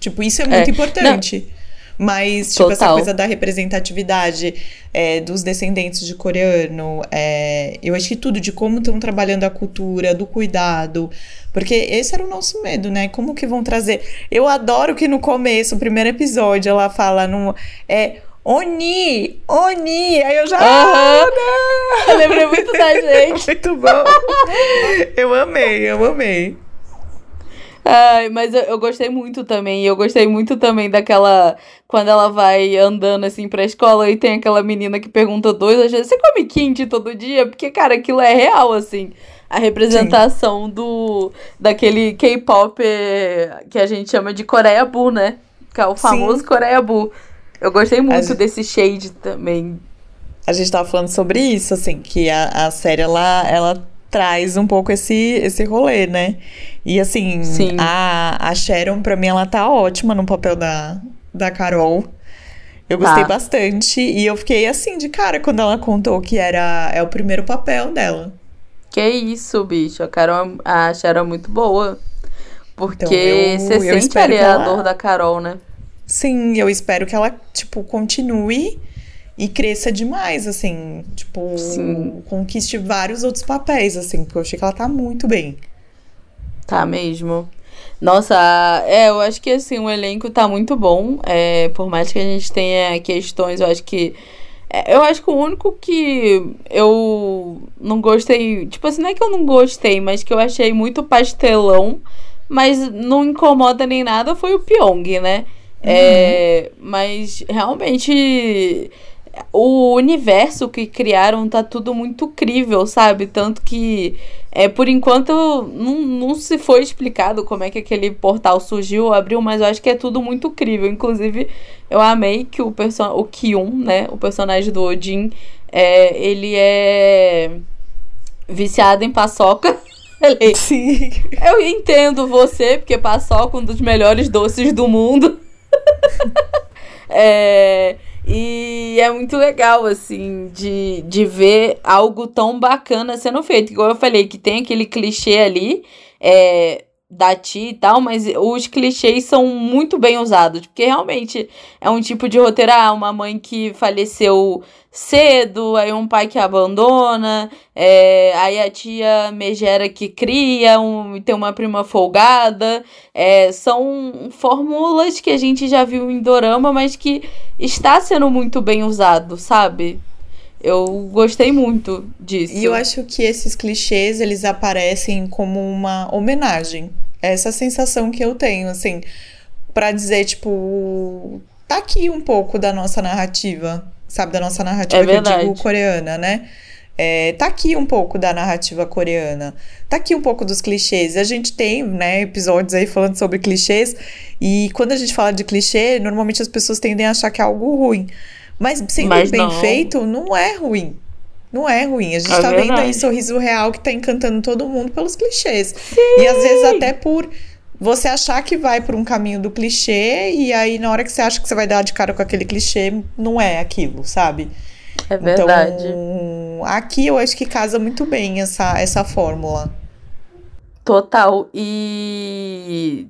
Tipo, isso é muito é. importante. Não. Mas, tipo, Total. essa coisa da representatividade é, dos descendentes de coreano, é, eu acho que tudo de como estão trabalhando a cultura, do cuidado. Porque esse era o nosso medo, né? Como que vão trazer. Eu adoro que no começo, o primeiro episódio, ela fala no. É, Oni! Oni! Aí eu já. Uhum. Eu lembrei muito da gente. muito bom. eu amei, eu amei. Ai, mas eu, eu, gostei muito também. Eu gostei muito também daquela. Quando ela vai andando assim pra escola e tem aquela menina que pergunta dois às vezes: Você come quente todo dia? Porque, cara, aquilo é real, assim. A representação Sim. do. daquele K-pop que a gente chama de Coreia Boo, né? Que é o famoso Sim. Coreia Boo. Eu gostei muito desse shade também. A gente tava falando sobre isso, assim, que a, a série ela, ela traz um pouco esse, esse rolê, né? E assim, Sim. A, a Sharon, pra mim, ela tá ótima no papel da, da Carol. Eu gostei tá. bastante. E eu fiquei assim de cara quando ela contou que era é o primeiro papel dela. Que isso, bicho. A Carol, a Sharon é muito boa. Porque então, eu, você sente ali a dor da Carol, né? Sim, eu espero que ela, tipo, continue e cresça demais, assim. Tipo, Sim. conquiste vários outros papéis, assim, porque eu achei que ela tá muito bem. Tá mesmo. Nossa, é, eu acho que assim, o elenco tá muito bom. É, por mais que a gente tenha questões, eu acho que. É, eu acho que o único que eu não gostei. Tipo assim, não é que eu não gostei, mas que eu achei muito pastelão, mas não incomoda nem nada foi o Pyong, né? É, uhum. Mas realmente o universo que criaram tá tudo muito crível, sabe? Tanto que, é, por enquanto, não, não se foi explicado como é que aquele portal surgiu abriu, mas eu acho que é tudo muito crível. Inclusive, eu amei que o, person o Kyun, né? O personagem do Odin, é, ele é viciado em paçoca. Sim. Eu entendo você, porque paçoca é um dos melhores doces do mundo. é, e é muito legal, assim, de, de ver algo tão bacana sendo feito. Igual eu falei, que tem aquele clichê ali. É, da Ti e tal, mas os clichês são muito bem usados, porque realmente é um tipo de roteiro, ah, uma mãe que faleceu cedo, aí um pai que abandona, é, aí a tia megera que cria, um, tem uma prima folgada, é, são fórmulas que a gente já viu em Dorama, mas que está sendo muito bem usado, sabe? Eu gostei muito disso. E eu acho que esses clichês, eles aparecem como uma homenagem. Essa sensação que eu tenho, assim, para dizer, tipo, tá aqui um pouco da nossa narrativa, sabe? Da nossa narrativa é que eu digo coreana, né? É, tá aqui um pouco da narrativa coreana, tá aqui um pouco dos clichês. A gente tem, né, episódios aí falando sobre clichês, e quando a gente fala de clichê, normalmente as pessoas tendem a achar que é algo ruim. Mas sendo Mas bem não. feito, não é ruim. Não é ruim. A gente é tá verdade. vendo aí sorriso real que tá encantando todo mundo pelos clichês. Sim. E às vezes até por você achar que vai por um caminho do clichê e aí na hora que você acha que você vai dar de cara com aquele clichê, não é aquilo, sabe? É verdade. Então, aqui eu acho que casa muito bem essa, essa fórmula. Total. E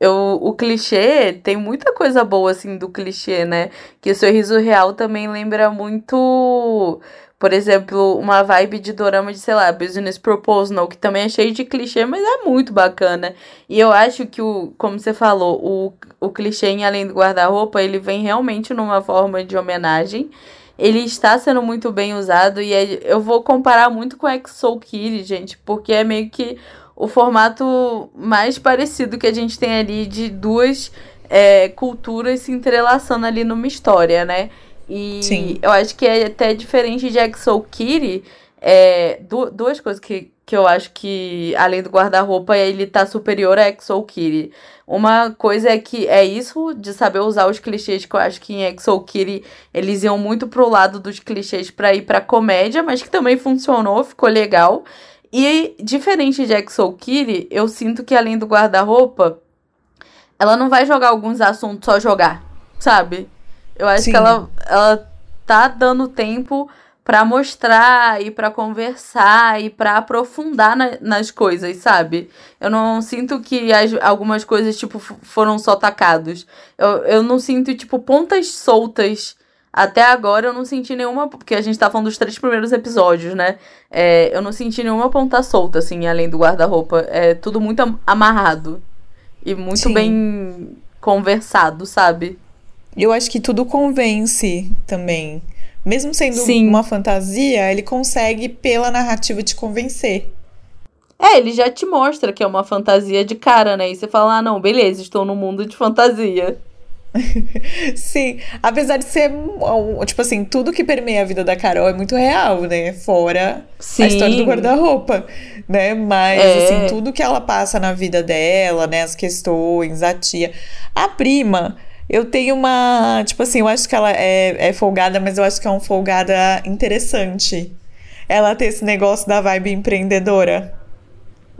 eu, o clichê tem muita coisa boa, assim, do clichê, né? Que o sorriso real também lembra muito, por exemplo, uma vibe de dorama de, sei lá, Business Proposal, que também é cheio de clichê, mas é muito bacana. E eu acho que, o, como você falou, o, o clichê em Além do Guarda-Roupa, ele vem realmente numa forma de homenagem. Ele está sendo muito bem usado e é, eu vou comparar muito com Exo Kitty, gente, porque é meio que o formato mais parecido que a gente tem ali de duas é, culturas se entrelaçando ali numa história, né? E Sim. eu acho que é até diferente de Exo Kitty. É, du duas coisas que, que eu acho que, além do guarda-roupa, ele tá superior a Exo Kitty. Uma coisa é que é isso de saber usar os clichês, que eu acho que em Exo Kitty eles iam muito pro lado dos clichês para ir pra comédia, mas que também funcionou, ficou legal. E diferente de Exo Kitty, eu sinto que além do guarda-roupa, ela não vai jogar alguns assuntos só jogar, sabe? Eu acho Sim. que ela, ela tá dando tempo para mostrar e para conversar e para aprofundar na, nas coisas, sabe? Eu não sinto que as, algumas coisas, tipo, foram só tacados. Eu, eu não sinto, tipo, pontas soltas. Até agora eu não senti nenhuma. Porque a gente tá falando dos três primeiros episódios, né? É, eu não senti nenhuma ponta solta, assim, além do guarda-roupa. É tudo muito amarrado. E muito Sim. bem conversado, sabe? Eu acho que tudo convence também. Mesmo sendo Sim. uma fantasia, ele consegue, pela narrativa, te convencer. É, ele já te mostra que é uma fantasia de cara, né? E você fala, ah, não, beleza, estou no mundo de fantasia. Sim, apesar de ser, tipo assim, tudo que permeia a vida da Carol é muito real, né? Fora Sim. a história do guarda-roupa, né? Mas, é. assim, tudo que ela passa na vida dela, né? As questões, a tia. A prima, eu tenho uma. Tipo assim, eu acho que ela é, é folgada, mas eu acho que é uma folgada interessante. Ela ter esse negócio da vibe empreendedora.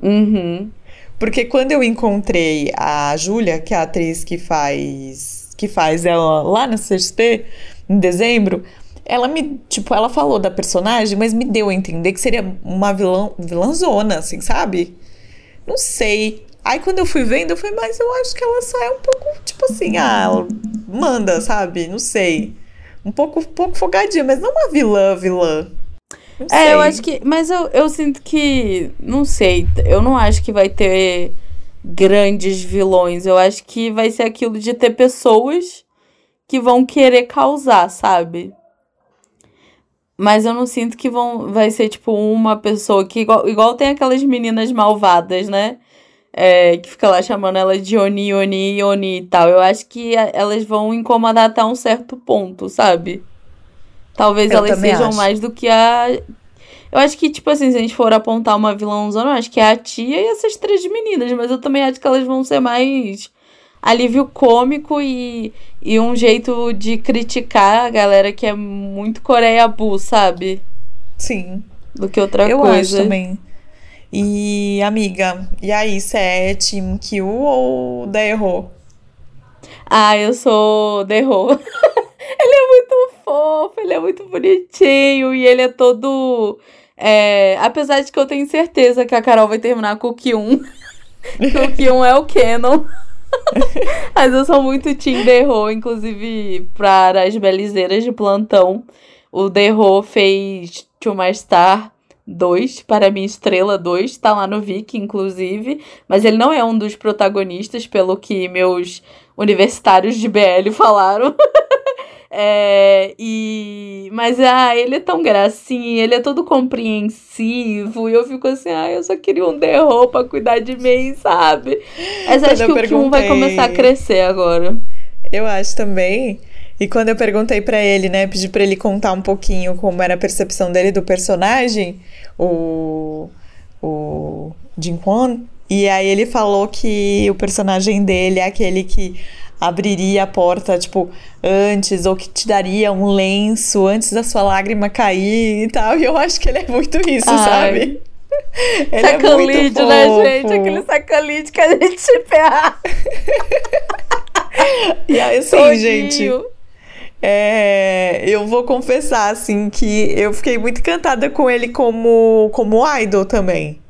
Uhum. Porque quando eu encontrei a Júlia, que é a atriz que faz que faz ela lá na CXP, em dezembro, ela me, tipo, ela falou da personagem, mas me deu a entender que seria uma vilã, vilãzona, assim, sabe? Não sei. Aí quando eu fui vendo, eu falei, mas eu acho que ela só é um pouco, tipo assim, ah, ela manda, sabe? Não sei. Um pouco, pouco fogadinha, mas não uma vilã, vilã. Não é, sei. eu acho que. Mas eu, eu sinto que. Não sei. Eu não acho que vai ter grandes vilões. Eu acho que vai ser aquilo de ter pessoas que vão querer causar, sabe? Mas eu não sinto que vão, vai ser, tipo, uma pessoa que. Igual, igual tem aquelas meninas malvadas, né? é, que fica lá chamando ela de Oni, Oni, Oni e tal. Eu acho que elas vão incomodar até um certo ponto, sabe? Talvez eu elas sejam acho. mais do que a. Eu acho que, tipo assim, se a gente for apontar uma vilãozona, eu acho que é a tia e essas três meninas, mas eu também acho que elas vão ser mais alívio cômico e, e um jeito de criticar a galera que é muito Coreia Bu, sabe? Sim. Do que outra eu coisa. Eu acho também. E, amiga, e aí, você é Team Kill ou Derro? Ah, eu sou Derro. ele é muito fofo, ele é muito bonitinho e ele é todo. É, apesar de que eu tenho certeza que a Carol vai terminar com o Kyun. que o Kyun é o Canon. Mas eu sou muito Team Derro, inclusive para as belizeiras de plantão. O Derro fez To My Star 2, para mim, Estrela 2, tá lá no Viki, inclusive, mas ele não é um dos protagonistas, pelo que meus universitários de BL falaram. é, e mas ah, ele é tão gracinha, ele é todo compreensivo, e eu fico assim, ah, eu só queria um derro pra cuidar de mim, sabe? Mas acho que o Kyun vai começar a crescer agora. Eu acho também. E quando eu perguntei para ele, né, pedi para ele contar um pouquinho como era a percepção dele do personagem, o o Jin Kwon, e aí ele falou que o personagem dele é aquele que abriria a porta, tipo, antes, ou que te daria um lenço antes da sua lágrima cair e tal. E eu acho que ele é muito isso, Ai. sabe? Ele sacanlide, é né, gente? Aquele sacanlide que a gente ferra. e aí, assim, Todinho. gente é, eu vou confessar, assim, que eu fiquei muito encantada com ele como, como idol também.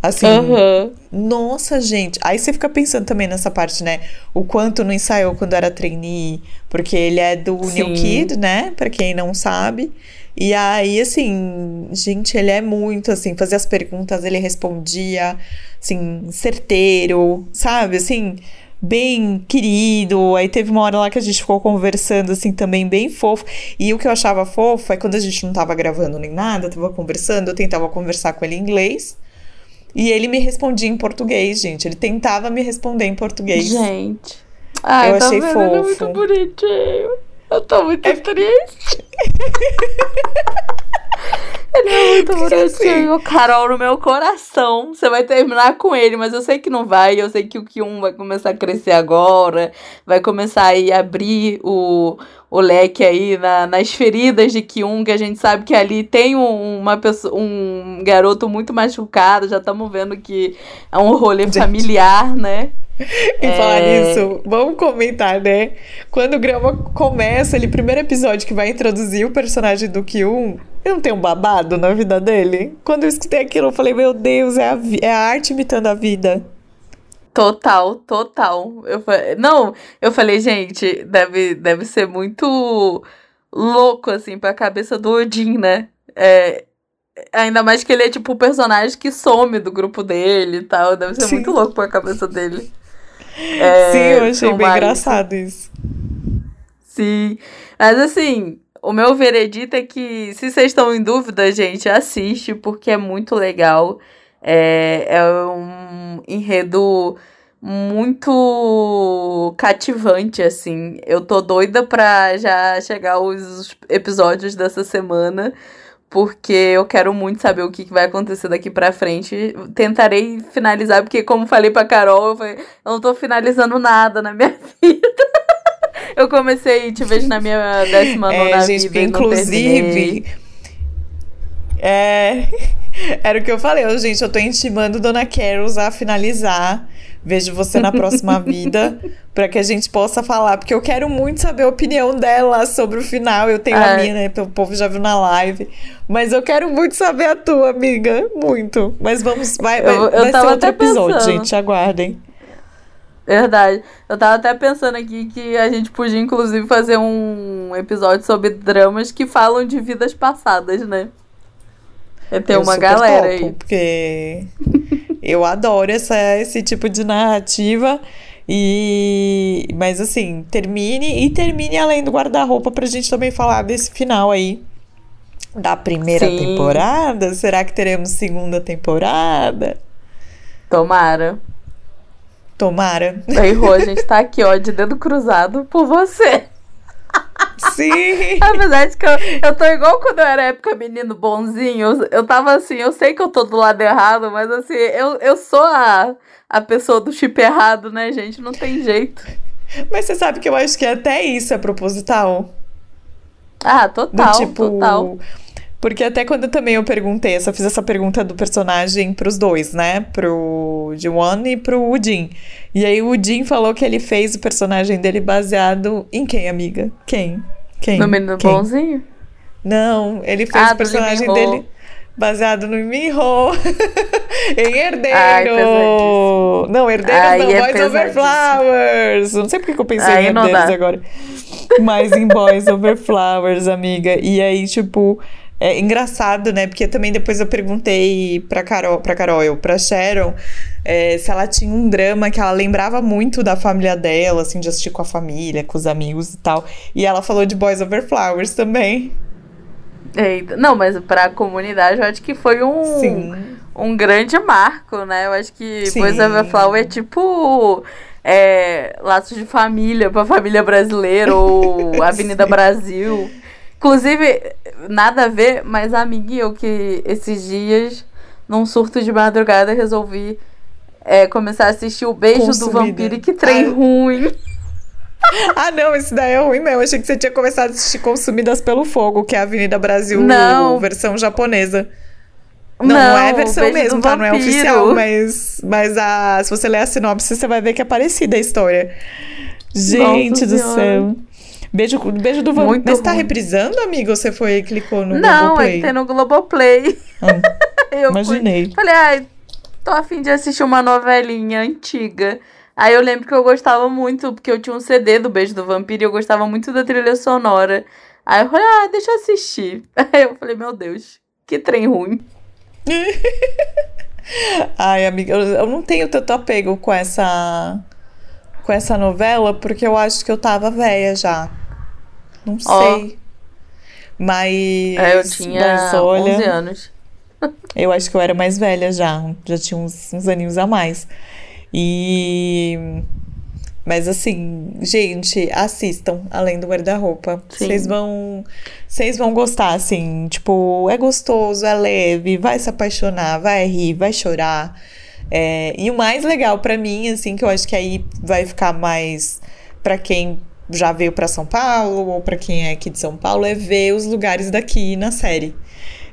Assim, uhum. nossa, gente. Aí você fica pensando também nessa parte, né? O quanto não ensaiou quando era trainee, porque ele é do Sim. New Kid, né? Pra quem não sabe. E aí, assim, gente, ele é muito, assim, fazia as perguntas, ele respondia, assim, certeiro, sabe? Assim, bem querido. Aí teve uma hora lá que a gente ficou conversando, assim, também bem fofo. E o que eu achava fofo é quando a gente não tava gravando nem nada, tava conversando, eu tentava conversar com ele em inglês. E ele me respondia em português, gente. Ele tentava me responder em português. Gente. Ai, eu tá achei vendo? fofo. É muito bonitinho. Eu tô muito é... triste. Ele é muito bonitinho. Assim? Carol, no meu coração, você vai terminar com ele, mas eu sei que não vai. Eu sei que o Kyun vai começar a crescer agora, vai começar a abrir o, o leque aí na, nas feridas de Kyun, que a gente sabe que ali tem um, uma pessoa, um garoto muito machucado. Já estamos vendo que é um rolê gente. familiar, né? E é... falar nisso, vamos comentar, né? Quando o Grama começa, ele, primeiro episódio que vai introduzir o personagem do Kyun, eu não tenho um babado na vida dele. Quando eu escutei aquilo, eu falei, meu Deus, é a, é a arte imitando a vida. Total, total. Eu não, eu falei, gente, deve, deve ser muito louco, assim, pra cabeça do Odin, né? É, ainda mais que ele é, tipo, o personagem que some do grupo dele e tal. Deve ser Sim. muito louco pra cabeça dele. É, Sim, eu achei bem engraçado isso. Sim, mas assim, o meu veredito é que, se vocês estão em dúvida, gente, assiste, porque é muito legal. É, é um enredo muito cativante, assim. Eu tô doida pra já chegar os episódios dessa semana, porque eu quero muito saber o que vai acontecer daqui pra frente. Tentarei finalizar, porque, como falei pra Carol, eu, falei, eu não tô finalizando nada na minha vida. eu comecei Te Vejo na minha décima é, nona gente, vida. Inclusive. É. Era o que eu falei, eu, gente, eu tô intimando Dona Carols a finalizar. Vejo você na próxima vida, para que a gente possa falar, porque eu quero muito saber a opinião dela sobre o final. Eu tenho é. a minha, né? O povo já viu na live. Mas eu quero muito saber a tua, amiga. Muito. Mas vamos, vai, vai, eu, eu vai ser outro episódio, pensando. gente. Aguardem. Verdade. Eu tava até pensando aqui que a gente podia, inclusive, fazer um episódio sobre dramas que falam de vidas passadas, né? É ter eu uma galera topo, aí. Porque eu adoro essa, esse tipo de narrativa. E mas assim, termine e termine além do guarda-roupa pra gente também falar desse final aí da primeira Sim. temporada. Será que teremos segunda temporada? Tomara. Tomara. Aí, Rô, a gente tá aqui, ó, de dedo cruzado por você. Sim! A verdade é que eu, eu tô igual quando eu era época menino bonzinho. Eu, eu tava assim, eu sei que eu tô do lado errado, mas assim, eu, eu sou a, a pessoa do chip errado, né, gente? Não tem jeito. Mas você sabe que eu acho que até isso é proposital. Ah, total, do tipo, total. Porque até quando também eu perguntei, eu só fiz essa pergunta do personagem pros dois, né? Pro Jiwon e pro Udin. E aí o Udin falou que ele fez o personagem dele baseado em quem, amiga? Quem? Quem? No menino quem? bonzinho? Não, ele fez ah, o personagem dele baseado no Minho. em Herdeiro. Ai, não, Herdeiros Ai, não, é Boys Over Flowers. Não sei porque que eu pensei Ai, em Herdeiros agora. Mas em Boys Over Flowers, amiga. E aí, tipo, é engraçado, né? Porque também depois eu perguntei pra Carol, pra Carol, eu, pra Sharon, é, se ela tinha um drama que ela lembrava muito da família dela, assim, de assistir com a família, com os amigos e tal. E ela falou de Boys Over Flowers também. Eita. Não, mas pra comunidade eu acho que foi um, Sim. um grande marco, né? Eu acho que Sim. Boys Over Flowers é tipo é, laços de família pra família brasileira ou Avenida Brasil. Inclusive, nada a ver, mas a amiga eu que esses dias, num surto de madrugada, resolvi é, começar a assistir o Beijo Consumida. do Vampiro e que trem Ai. ruim. ah, não, esse daí é ruim mesmo. Achei que você tinha começado a assistir Consumidas pelo Fogo, que é a Avenida Brasil não. versão japonesa. Não, não, não é a versão mesmo, tá? Não é oficial, mas, mas a, se você ler a sinopse, você vai ver que é parecida a história. Gente Nossa do senhora. céu. Beijo, beijo do Vampiro. Mas tá reprisando, amigo? Você foi e clicou no Não, Globoplay? é que tem no Globoplay. Ah, eu imaginei. Fui, falei, ai, tô afim de assistir uma novelinha antiga. Aí eu lembro que eu gostava muito, porque eu tinha um CD do Beijo do Vampiro e eu gostava muito da trilha sonora. Aí eu falei, ah, deixa eu assistir. Aí eu falei, meu Deus, que trem ruim. Ai, amiga, eu não tenho tanto apego com essa com essa novela porque eu acho que eu tava velha já. Não sei. Mas. É, eu tinha mas, olha, 11 anos. eu acho que eu era mais velha já. Já tinha uns, uns aninhos a mais. E. Mas assim, gente, assistam Além do Guarda-Roupa. Vocês vão. Vocês vão gostar, assim. Tipo, é gostoso, é leve, vai se apaixonar, vai rir, vai chorar. É, e o mais legal para mim, assim, que eu acho que aí vai ficar mais para quem já veio para São Paulo ou para quem é aqui de São Paulo, é ver os lugares daqui na série.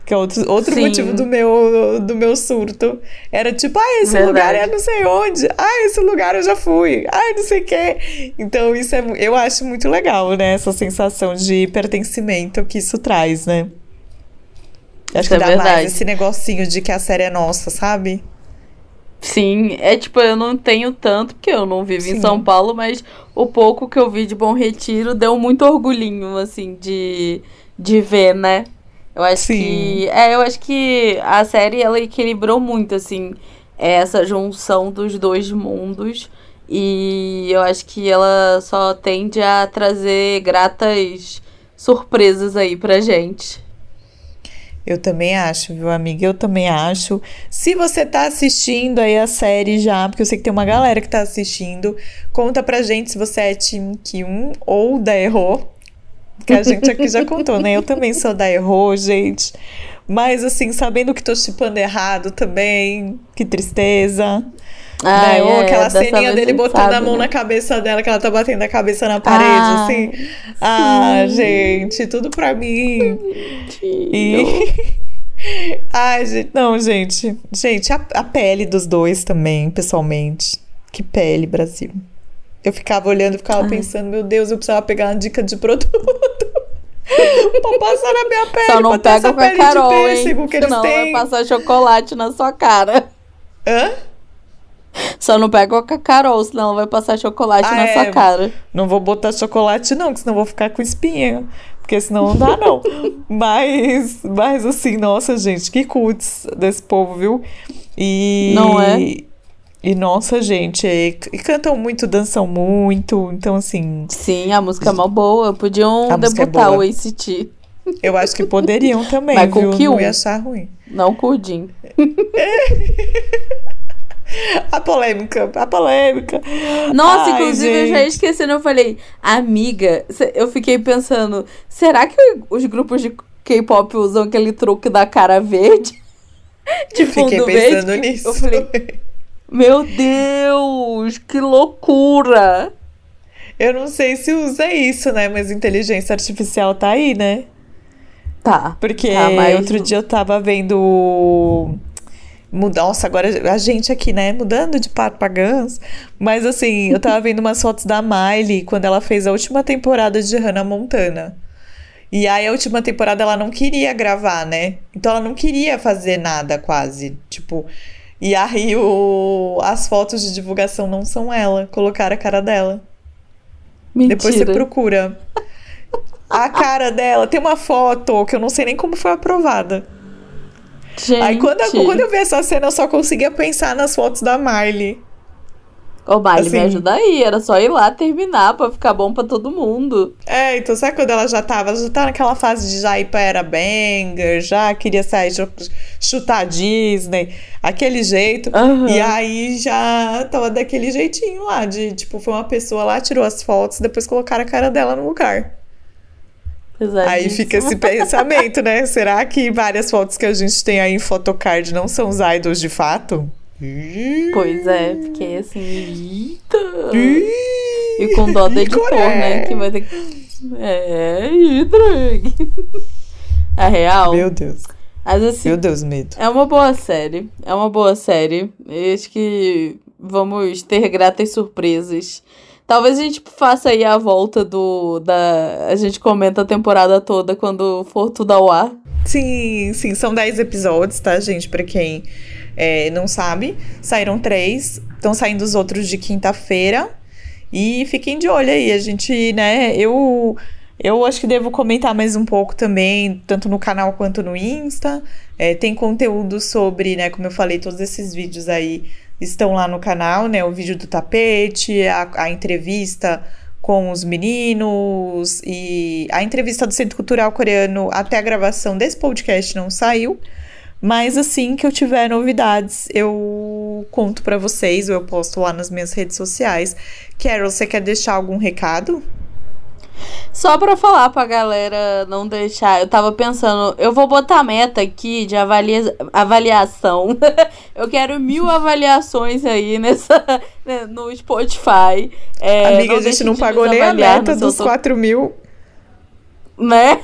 Que é outro, outro motivo do meu, do meu surto. Era tipo, ah, esse Verdade. lugar é não sei onde. Ah, esse lugar eu já fui. Ah, não sei o quê. Então, isso é, eu acho muito legal, né? Essa sensação de pertencimento que isso traz, né? Acho isso que é dá mais esse negocinho de que a série é nossa, sabe? Sim, é tipo, eu não tenho tanto, porque eu não vivo Sim. em São Paulo, mas o pouco que eu vi de Bom Retiro deu muito orgulhinho, assim, de, de ver, né? Eu acho Sim. que. É, eu acho que a série ela equilibrou muito, assim, essa junção dos dois mundos. E eu acho que ela só tende a trazer gratas surpresas aí pra gente. Eu também acho, viu, amiga? Eu também acho. Se você tá assistindo aí a série já, porque eu sei que tem uma galera que tá assistindo, conta pra gente se você é Team Kyun ou da Erro, que a gente aqui já contou, né? Eu também sou da Erro, gente. Mas, assim, sabendo que tô chipando errado também, que tristeza. Ah, né? Ou é, aquela ceninha dele botando sabe, a mão né? na cabeça dela, que ela tá batendo a cabeça na parede, ah, assim. Sim. Ah, gente, tudo pra mim. E. Ai, gente, não, gente. Gente, a, a pele dos dois também, pessoalmente. Que pele, Brasil. Eu ficava olhando, ficava Ai. pensando, meu Deus, eu precisava pegar uma dica de produto. pra passar na minha pele. Só não pega com a Carol, pêssego, hein? Que Senão vai passar chocolate na sua cara. Hã? Só não pega com a Carol, senão vai passar chocolate ah, na é, sua cara. Não vou botar chocolate, não, que senão eu vou ficar com espinha. Porque senão não dá, não. mas, mas assim, nossa, gente, que cuts desse povo, viu? E. Não é? E nossa, gente, e, e, cantam muito, dançam muito, então assim. Sim, a música é mó boa. Podiam é debutar é o ACT. Eu acho que poderiam também, Mas viu? Com Não ia achar ruim. Não com o Jim. A polêmica, a polêmica. Nossa, Ai, inclusive gente. eu já esqueci, eu falei, amiga, eu fiquei pensando, será que os grupos de K-pop usam aquele truque da cara verde? De fundo Fiquei pensando verde? nisso. Eu falei, meu Deus, que loucura! Eu não sei se usa isso, né? Mas inteligência artificial tá aí, né? Tá. Porque tá, mas... outro dia eu tava vendo. Nossa, agora a gente aqui, né? Mudando de papagãs. Mas assim, eu tava vendo umas fotos da Miley quando ela fez a última temporada de Hannah Montana. E aí a última temporada ela não queria gravar, né? Então ela não queria fazer nada quase. Tipo, e aí o, as fotos de divulgação não são ela, colocaram a cara dela. Mentira. Depois você procura. A cara dela, tem uma foto que eu não sei nem como foi aprovada. Gente. Aí quando eu, quando eu vi essa cena, eu só conseguia pensar nas fotos da Miley. Ô, Miley, assim, me ajuda aí. Era só ir lá terminar pra ficar bom pra todo mundo. É, então sabe quando ela já tava? Ela já tá naquela fase de já ir pra era banger, já queria sair, chutar Disney, aquele jeito. Uhum. E aí já tava daquele jeitinho lá, de tipo, foi uma pessoa lá, tirou as fotos, depois colocaram a cara dela no lugar. Aí fica esse pensamento, né? Será que várias fotos que a gente tem aí em photocard não são os idols de fato? Pois é, porque assim, eita! E com dó do editor, né? Que vai ter que. É, drag. É real. Meu Deus. Mas assim. Meu Deus, medo. É uma boa série. É uma boa série. Eu acho que vamos ter gratas surpresas. Talvez a gente faça aí a volta do. Da, a gente comenta a temporada toda quando for tudo ao ar. Sim, sim. São 10 episódios, tá, gente? Pra quem é, não sabe. Saíram três, estão saindo os outros de quinta-feira. E fiquem de olho aí, a gente, né, eu. Eu acho que devo comentar mais um pouco também, tanto no canal quanto no Insta. É, tem conteúdo sobre, né, como eu falei, todos esses vídeos aí estão lá no canal, né? O vídeo do tapete, a, a entrevista com os meninos e a entrevista do Centro Cultural Coreano até a gravação desse podcast não saiu. Mas assim que eu tiver novidades, eu conto para vocês, ou eu posto lá nas minhas redes sociais. Carol, você quer deixar algum recado? Só pra falar pra galera não deixar, eu tava pensando, eu vou botar meta aqui de avalia, avaliação. eu quero mil avaliações aí nessa, né, no Spotify. É, Amiga, a gente não pagou nem a meta dos tô... 4 mil. Né?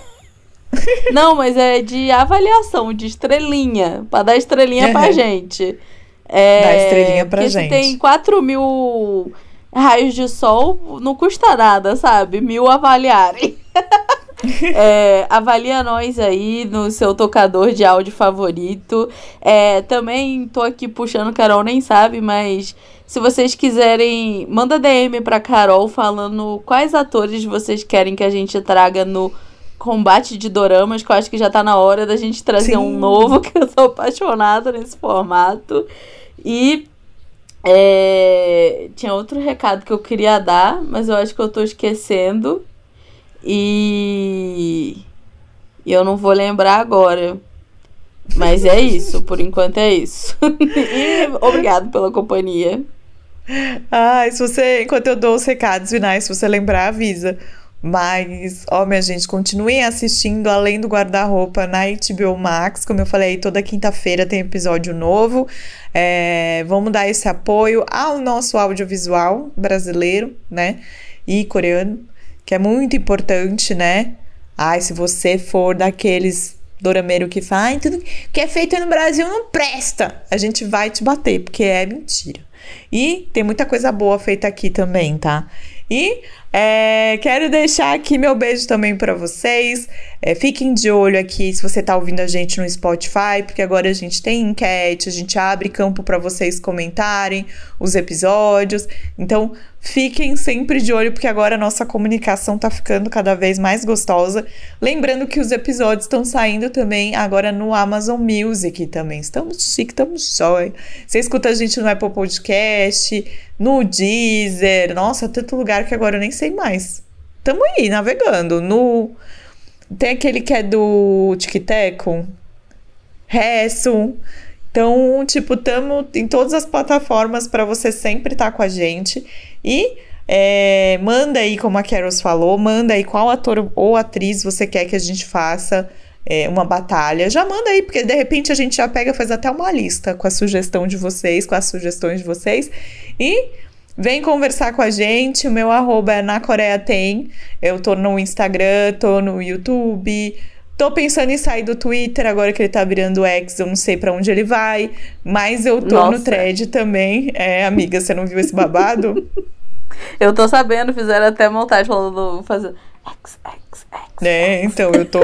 não, mas é de avaliação, de estrelinha. Pra dar estrelinha é. pra gente. É, Dá estrelinha pra gente. Tem 4 mil raios de sol não custa nada, sabe? Mil avaliarem. é, avalia nós aí no seu tocador de áudio favorito. É, também tô aqui puxando, Carol nem sabe, mas se vocês quiserem, manda DM pra Carol falando quais atores vocês querem que a gente traga no combate de doramas, que eu acho que já tá na hora da gente trazer Sim. um novo, que eu sou apaixonada nesse formato. E é, tinha outro recado que eu queria dar, mas eu acho que eu tô esquecendo. E, e eu não vou lembrar agora. Mas é isso, por enquanto é isso. e obrigado pela companhia. Ah, se você, enquanto eu dou os recados finais, se você lembrar, avisa. Mas, ó, minha gente, continuem assistindo Além do Guarda-Roupa na HBO Max. Como eu falei, toda quinta-feira tem episódio novo. É, vamos dar esse apoio ao nosso audiovisual brasileiro, né? E coreano, que é muito importante, né? Ai, se você for daqueles dorameiro que faz, tudo que é feito no Brasil não presta. A gente vai te bater, porque é mentira. E tem muita coisa boa feita aqui também, tá? E é, quero deixar aqui meu beijo também para vocês. É, fiquem de olho aqui se você está ouvindo a gente no Spotify, porque agora a gente tem enquete, a gente abre campo para vocês comentarem os episódios. Então, Fiquem sempre de olho, porque agora a nossa comunicação tá ficando cada vez mais gostosa. Lembrando que os episódios estão saindo também agora no Amazon Music também. Estamos chique, estamos jóia. Você escuta a gente no Apple Podcast, no Deezer. Nossa, tanto lugar que agora eu nem sei mais. Tamo aí, navegando. No... Tem aquele que é do TikTok, Resso. Então, tipo, tamo em todas as plataformas para você sempre estar tá com a gente. E é, manda aí, como a Carol falou, manda aí qual ator ou atriz você quer que a gente faça é, uma batalha. Já manda aí, porque de repente a gente já pega, faz até uma lista com a sugestão de vocês, com as sugestões de vocês. E Vem conversar com a gente. O meu arroba é na Coreia Tem. Eu tô no Instagram, tô no YouTube. Tô pensando em sair do Twitter agora que ele tá virando X, eu não sei para onde ele vai. Mas eu tô Nossa. no thread também. É, amiga, você não viu esse babado? Eu tô sabendo, fizeram até montagem falando, fazendo X, X, X. É, então, eu tô,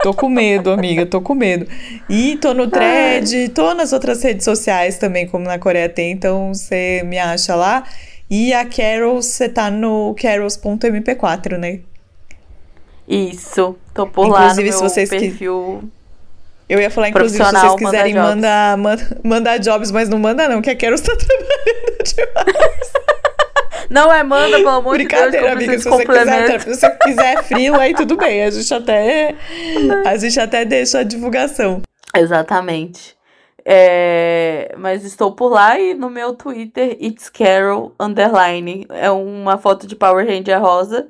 tô com medo, amiga, tô com medo. E tô no thread, tô nas outras redes sociais também, como na Coreia tem, então você me acha lá. E a Carol, você tá no carols.mp4, né? Isso, tô por inclusive, lá no se vocês perfil... Eu ia falar, inclusive, se vocês quiserem mandar, mandar, mandar jobs, mas não manda não, que a Carol está trabalhando demais. Não é manda, pelo amor de Deus. Brincadeira, amiga. Se você, quiser, se você quiser frilo, aí tudo bem. A gente até, a gente até deixa a divulgação. Exatamente. É, mas estou por lá e no meu Twitter, It's Carol Underline. É uma foto de Power Ranger rosa.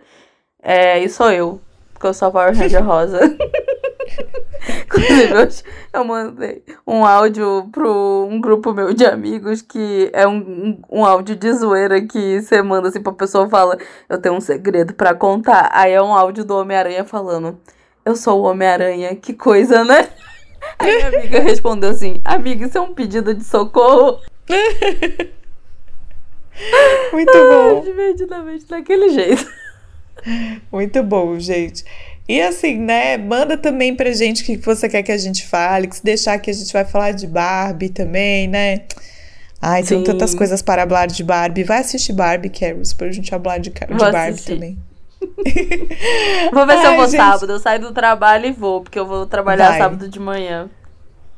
É, e sou eu, porque eu sou a Power Ranger rosa. Inclusive, eu mandei um áudio pro um grupo meu de amigos que é um, um, áudio de zoeira que você manda assim pra pessoa fala: Eu tenho um segredo para contar. Aí é um áudio do Homem-Aranha falando: Eu sou o Homem-Aranha, que coisa, né? Aí minha amiga respondeu assim: Amiga, isso é um pedido de socorro. Muito bom. divertidamente daquele jeito. Muito bom, gente. E assim, né? Manda também pra gente o que você quer que a gente fale, que se deixar que a gente vai falar de Barbie também, né? Ai, tem tantas coisas para falar de Barbie. Vai assistir Barbie, Carols, pra gente falar de, de Barbie assistir. também. vou ver se eu vou gente... sábado. Eu saio do trabalho e vou, porque eu vou trabalhar vai. sábado de manhã.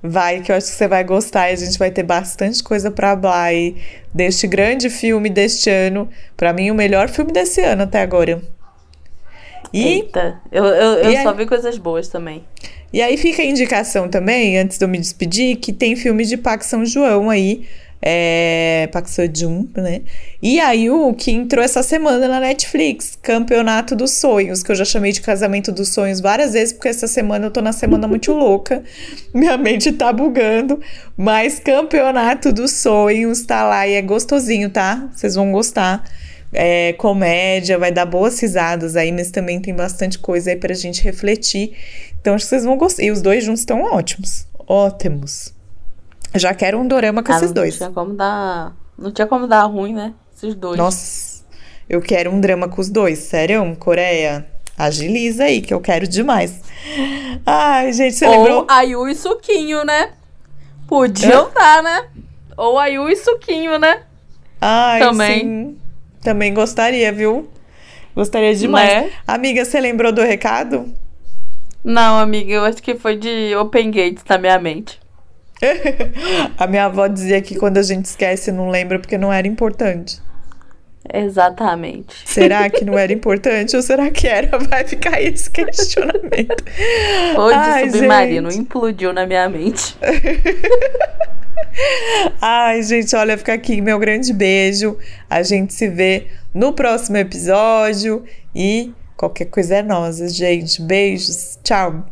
Vai, que eu acho que você vai gostar e a gente vai ter bastante coisa para falar aí deste grande filme deste ano. Para mim, o melhor filme desse ano até agora. E, Eita, eu, eu, eu só vi coisas boas também. E aí fica a indicação também, antes de eu me despedir, que tem filme de Pac São João aí. é, Park Seo-joon, né? E aí o que entrou essa semana na Netflix, Campeonato dos Sonhos, que eu já chamei de Casamento dos Sonhos várias vezes, porque essa semana eu tô na semana muito louca, minha mente tá bugando, mas Campeonato dos Sonhos tá lá e é gostosinho, tá? Vocês vão gostar. É, comédia, vai dar boas risadas aí, mas também tem bastante coisa aí pra gente refletir. Então acho que vocês vão gostar. E os dois juntos estão ótimos. Ótimos. Já quero um dorama com Ah, esses não dois. Tinha como dar... Não tinha como dar ruim, né? Esses dois. Nossa, eu quero um drama com os dois. Sério, Coreia. Agiliza aí, que eu quero demais. Ai, gente, você Ou lembrou? a Yu e Suquinho, né? Podiam dar, né? Ou a Yu e Suquinho, né? Ai, também. sim. Também gostaria, viu? Gostaria demais. Né? Amiga, você lembrou do recado? Não, amiga, eu acho que foi de Open Gates na minha mente. A minha avó dizia que quando a gente esquece, não lembra porque não era importante. Exatamente. Será que não era importante ou será que era? Vai ficar esse questionamento. Foi de Ai, submarino, gente. implodiu na minha mente. Ai, gente, olha, fica aqui meu grande beijo. A gente se vê no próximo episódio e qualquer coisa é nossa, gente. Beijos. Tchau.